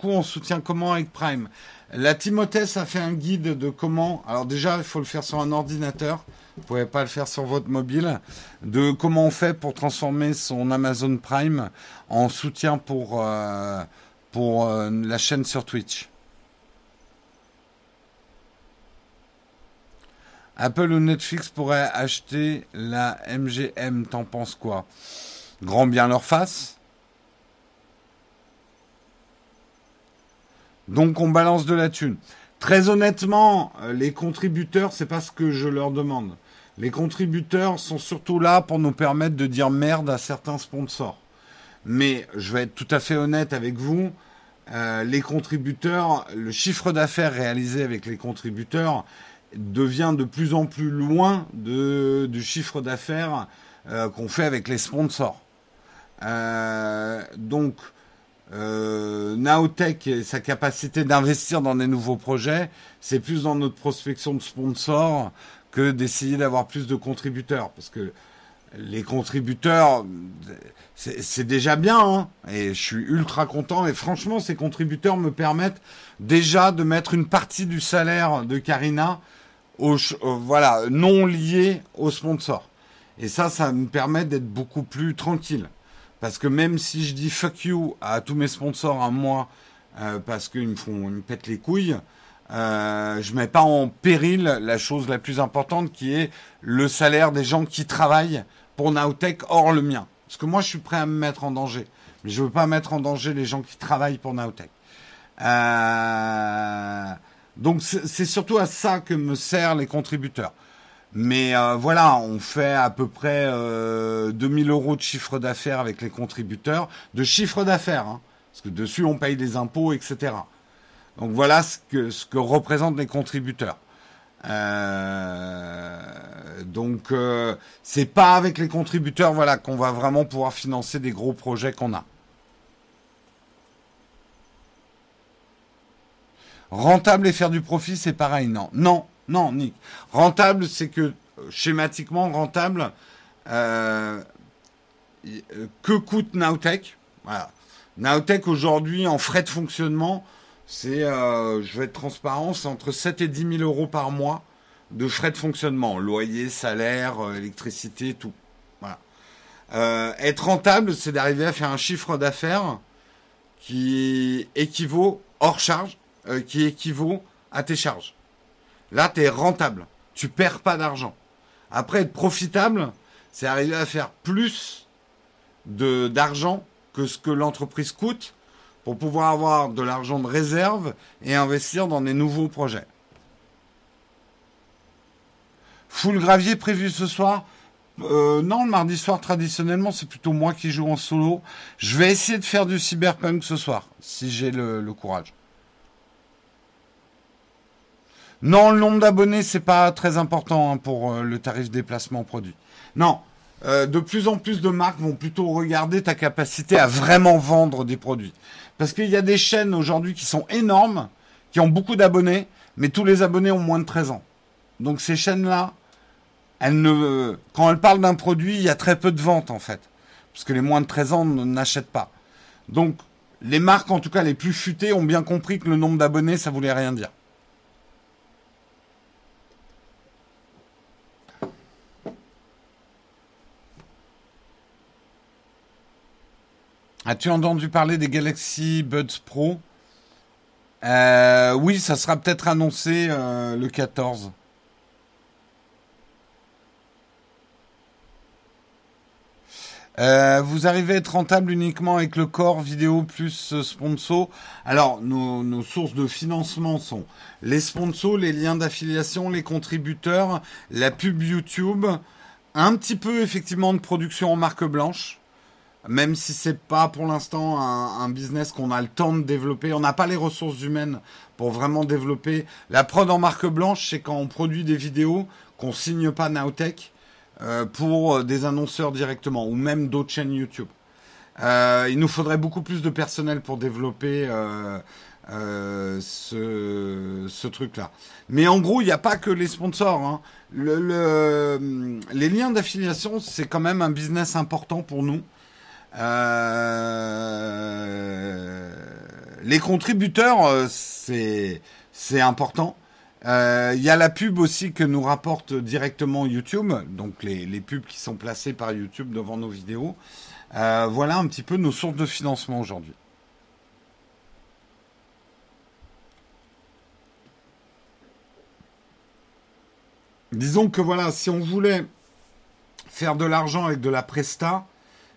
on soutient comment avec Prime? La Timothée a fait un guide de comment. Alors déjà, il faut le faire sur un ordinateur. Vous ne pouvez pas le faire sur votre mobile. De comment on fait pour transformer son Amazon Prime en soutien pour euh, euh, la chaîne sur Twitch. Apple ou Netflix pourraient acheter la MGM, t'en penses quoi? Grand bien leur face. Donc on balance de la thune. Très honnêtement, euh, les contributeurs, c'est pas ce que je leur demande. Les contributeurs sont surtout là pour nous permettre de dire merde à certains sponsors. Mais je vais être tout à fait honnête avec vous, euh, les contributeurs, le chiffre d'affaires réalisé avec les contributeurs devient de plus en plus loin du chiffre d'affaires euh, qu'on fait avec les sponsors. Donc, euh, Naotech et sa capacité d'investir dans des nouveaux projets, c'est plus dans notre prospection de sponsors que d'essayer d'avoir plus de contributeurs. Parce que les contributeurs, c'est déjà bien, hein et je suis ultra content. Et franchement, ces contributeurs me permettent déjà de mettre une partie du salaire de Karina, au, voilà, non lié au sponsor. Et ça, ça me permet d'être beaucoup plus tranquille. Parce que même si je dis fuck you à tous mes sponsors à moi, euh, parce qu'ils me font, ils me pètent les couilles, euh, je mets pas en péril la chose la plus importante qui est le salaire des gens qui travaillent pour Naotech hors le mien. Parce que moi, je suis prêt à me mettre en danger. Mais je ne veux pas mettre en danger les gens qui travaillent pour Naotech. Euh, donc, c'est surtout à ça que me servent les contributeurs. Mais euh, voilà, on fait à peu près euh, 2000 euros de chiffre d'affaires avec les contributeurs. De chiffre d'affaires, hein, parce que dessus, on paye des impôts, etc. Donc voilà ce que, représentent les contributeurs. Euh, donc euh, c'est pas avec les contributeurs voilà qu'on va vraiment pouvoir financer des gros projets qu'on a. Rentable et faire du profit, c'est pareil, non. Non, non, Nick. Rentable, c'est que schématiquement rentable, euh, que coûte Nowtech Voilà. Nowtech aujourd'hui en frais de fonctionnement, c'est, euh, je vais être transparent, c'est entre 7 et 10 000 euros par mois de frais de fonctionnement, loyer, salaire, euh, électricité, tout. Voilà. Euh, être rentable, c'est d'arriver à faire un chiffre d'affaires qui équivaut hors charge, qui équivaut à tes charges. Là, tu es rentable. tu perds pas d'argent. Après, être profitable, c'est arriver à faire plus d'argent que ce que l'entreprise coûte pour pouvoir avoir de l'argent de réserve et investir dans des nouveaux projets. Full gravier prévu ce soir euh, non, le mardi soir, traditionnellement, c'est plutôt moi qui joue en solo. Je vais essayer de faire du cyberpunk ce soir, si j'ai le, courage. Non, le nombre d'abonnés, c'est pas très important hein, pour euh, le tarif déplacement produit. Non, euh, de plus en plus de marques vont plutôt regarder ta capacité à vraiment vendre des produits. Parce qu'il y a des chaînes aujourd'hui qui sont énormes, qui ont beaucoup d'abonnés, mais tous les abonnés ont moins de 13 ans. Donc ces chaînes-là, elles ne, quand elles parlent d'un produit, il y a très peu de ventes en fait. Parce que les moins de 13 ans n'achètent pas. Donc les marques, en tout cas les plus futées, ont bien compris que le nombre d'abonnés, ça voulait rien dire. As-tu entendu parler des Galaxy Buds Pro? Euh, Oui, ça sera peut-être annoncé euh, le 14. Euh, vous arrivez à être rentable uniquement avec le corps vidéo plus sponsor. Alors, nos, nos, sources de financement sont les sponsors, les liens d'affiliation, les contributeurs, la pub YouTube, un petit peu effectivement de production en marque blanche même si c'est pas pour l'instant un, business qu'on a le temps de développer, on n'a pas les ressources humaines pour vraiment développer. La prod en marque blanche, c'est quand on produit des vidéos qu'on signe pas Nowtech euh, pour des annonceurs directement ou même d'autres chaînes YouTube. Euh, il nous faudrait beaucoup plus de personnel pour développer euh, ce, truc-là. Mais en gros, il n'y a pas que les sponsors. Hein. les liens d'affiliation, c'est quand même un business important pour nous. Euh, les contributeurs, euh, c'est important. Il euh, y a la pub aussi que nous rapporte directement YouTube, donc les, les pubs qui sont placées par YouTube devant nos vidéos. voilà un petit peu nos sources de financement aujourd'hui. Disons que voilà, si on voulait faire de l'argent avec de la presta,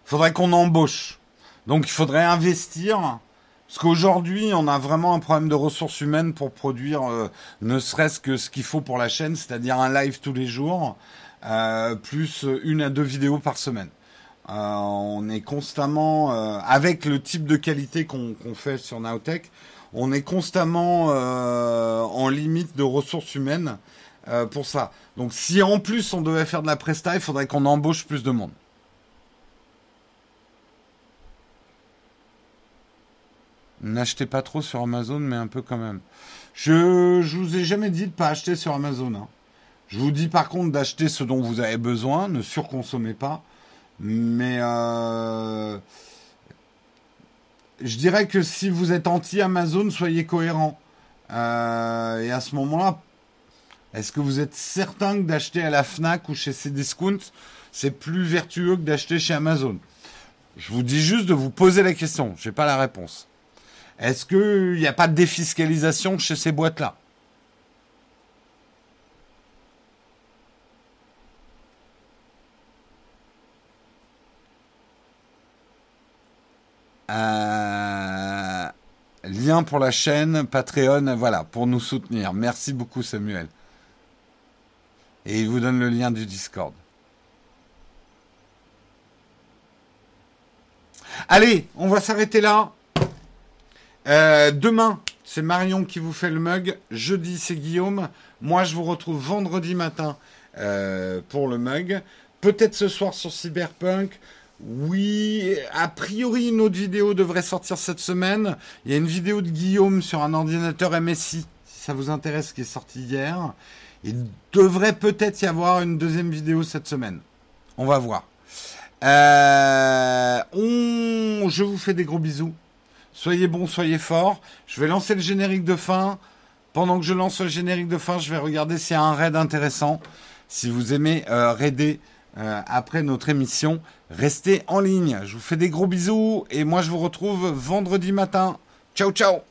faudrait qu'on embauche. Donc il faudrait investir. Parce qu'aujourd'hui, on a vraiment un problème de ressources humaines pour produire euh, ne serait-ce que ce qu'il faut pour la chaîne, c'est-à-dire un live tous les jours, euh, plus une à deux vidéos par semaine. Euh, on est constamment, avec le type de qualité qu'on fait sur Nowtech, on est constamment en limite de ressources humaines pour ça. Donc si en plus on devait faire de la presta, il faudrait qu'on embauche plus de monde. N'achetez pas trop sur Amazon, mais un peu quand même. Je, vous ai jamais dit de pas acheter sur Amazon. Hein. Je vous dis par contre d'acheter ce dont vous avez besoin, ne surconsommez pas. Mais euh, je dirais que si vous êtes anti-Amazon, soyez cohérent. Euh, et à ce moment-là, est-ce que vous êtes certain que d'acheter à la Fnac ou chez Cdiscount, c'est plus vertueux que d'acheter chez Amazon? Je vous dis juste de vous poser la question. Je n'ai pas la réponse. Est-ce qu'il n'y a pas de défiscalisation chez ces boîtes-là? Euh, lien pour la chaîne, Patreon, voilà, pour nous soutenir. Merci beaucoup Samuel. Et il vous donne le lien du Discord. Allez, on va s'arrêter là. Euh, demain, c'est Marion qui vous fait le mug. Jeudi, c'est Guillaume. Moi, je vous retrouve vendredi matin euh, pour le mug. Peut-être ce soir sur Cyberpunk. Oui, a priori, une autre vidéo devrait sortir cette semaine. Il y a une vidéo de Guillaume sur un ordinateur MSI, si ça vous intéresse, qui est sortie hier. Il devrait peut-être y avoir une deuxième vidéo cette semaine. On va voir. Euh, on... Je vous fais des gros bisous. Soyez bons, soyez forts. Je vais lancer le générique de fin. Pendant que je lance le générique de fin, je vais regarder s'il y a un raid intéressant. Si vous aimez euh, raider euh, après notre émission, restez en ligne. Je vous fais des gros bisous et moi je vous retrouve vendredi matin. Ciao ciao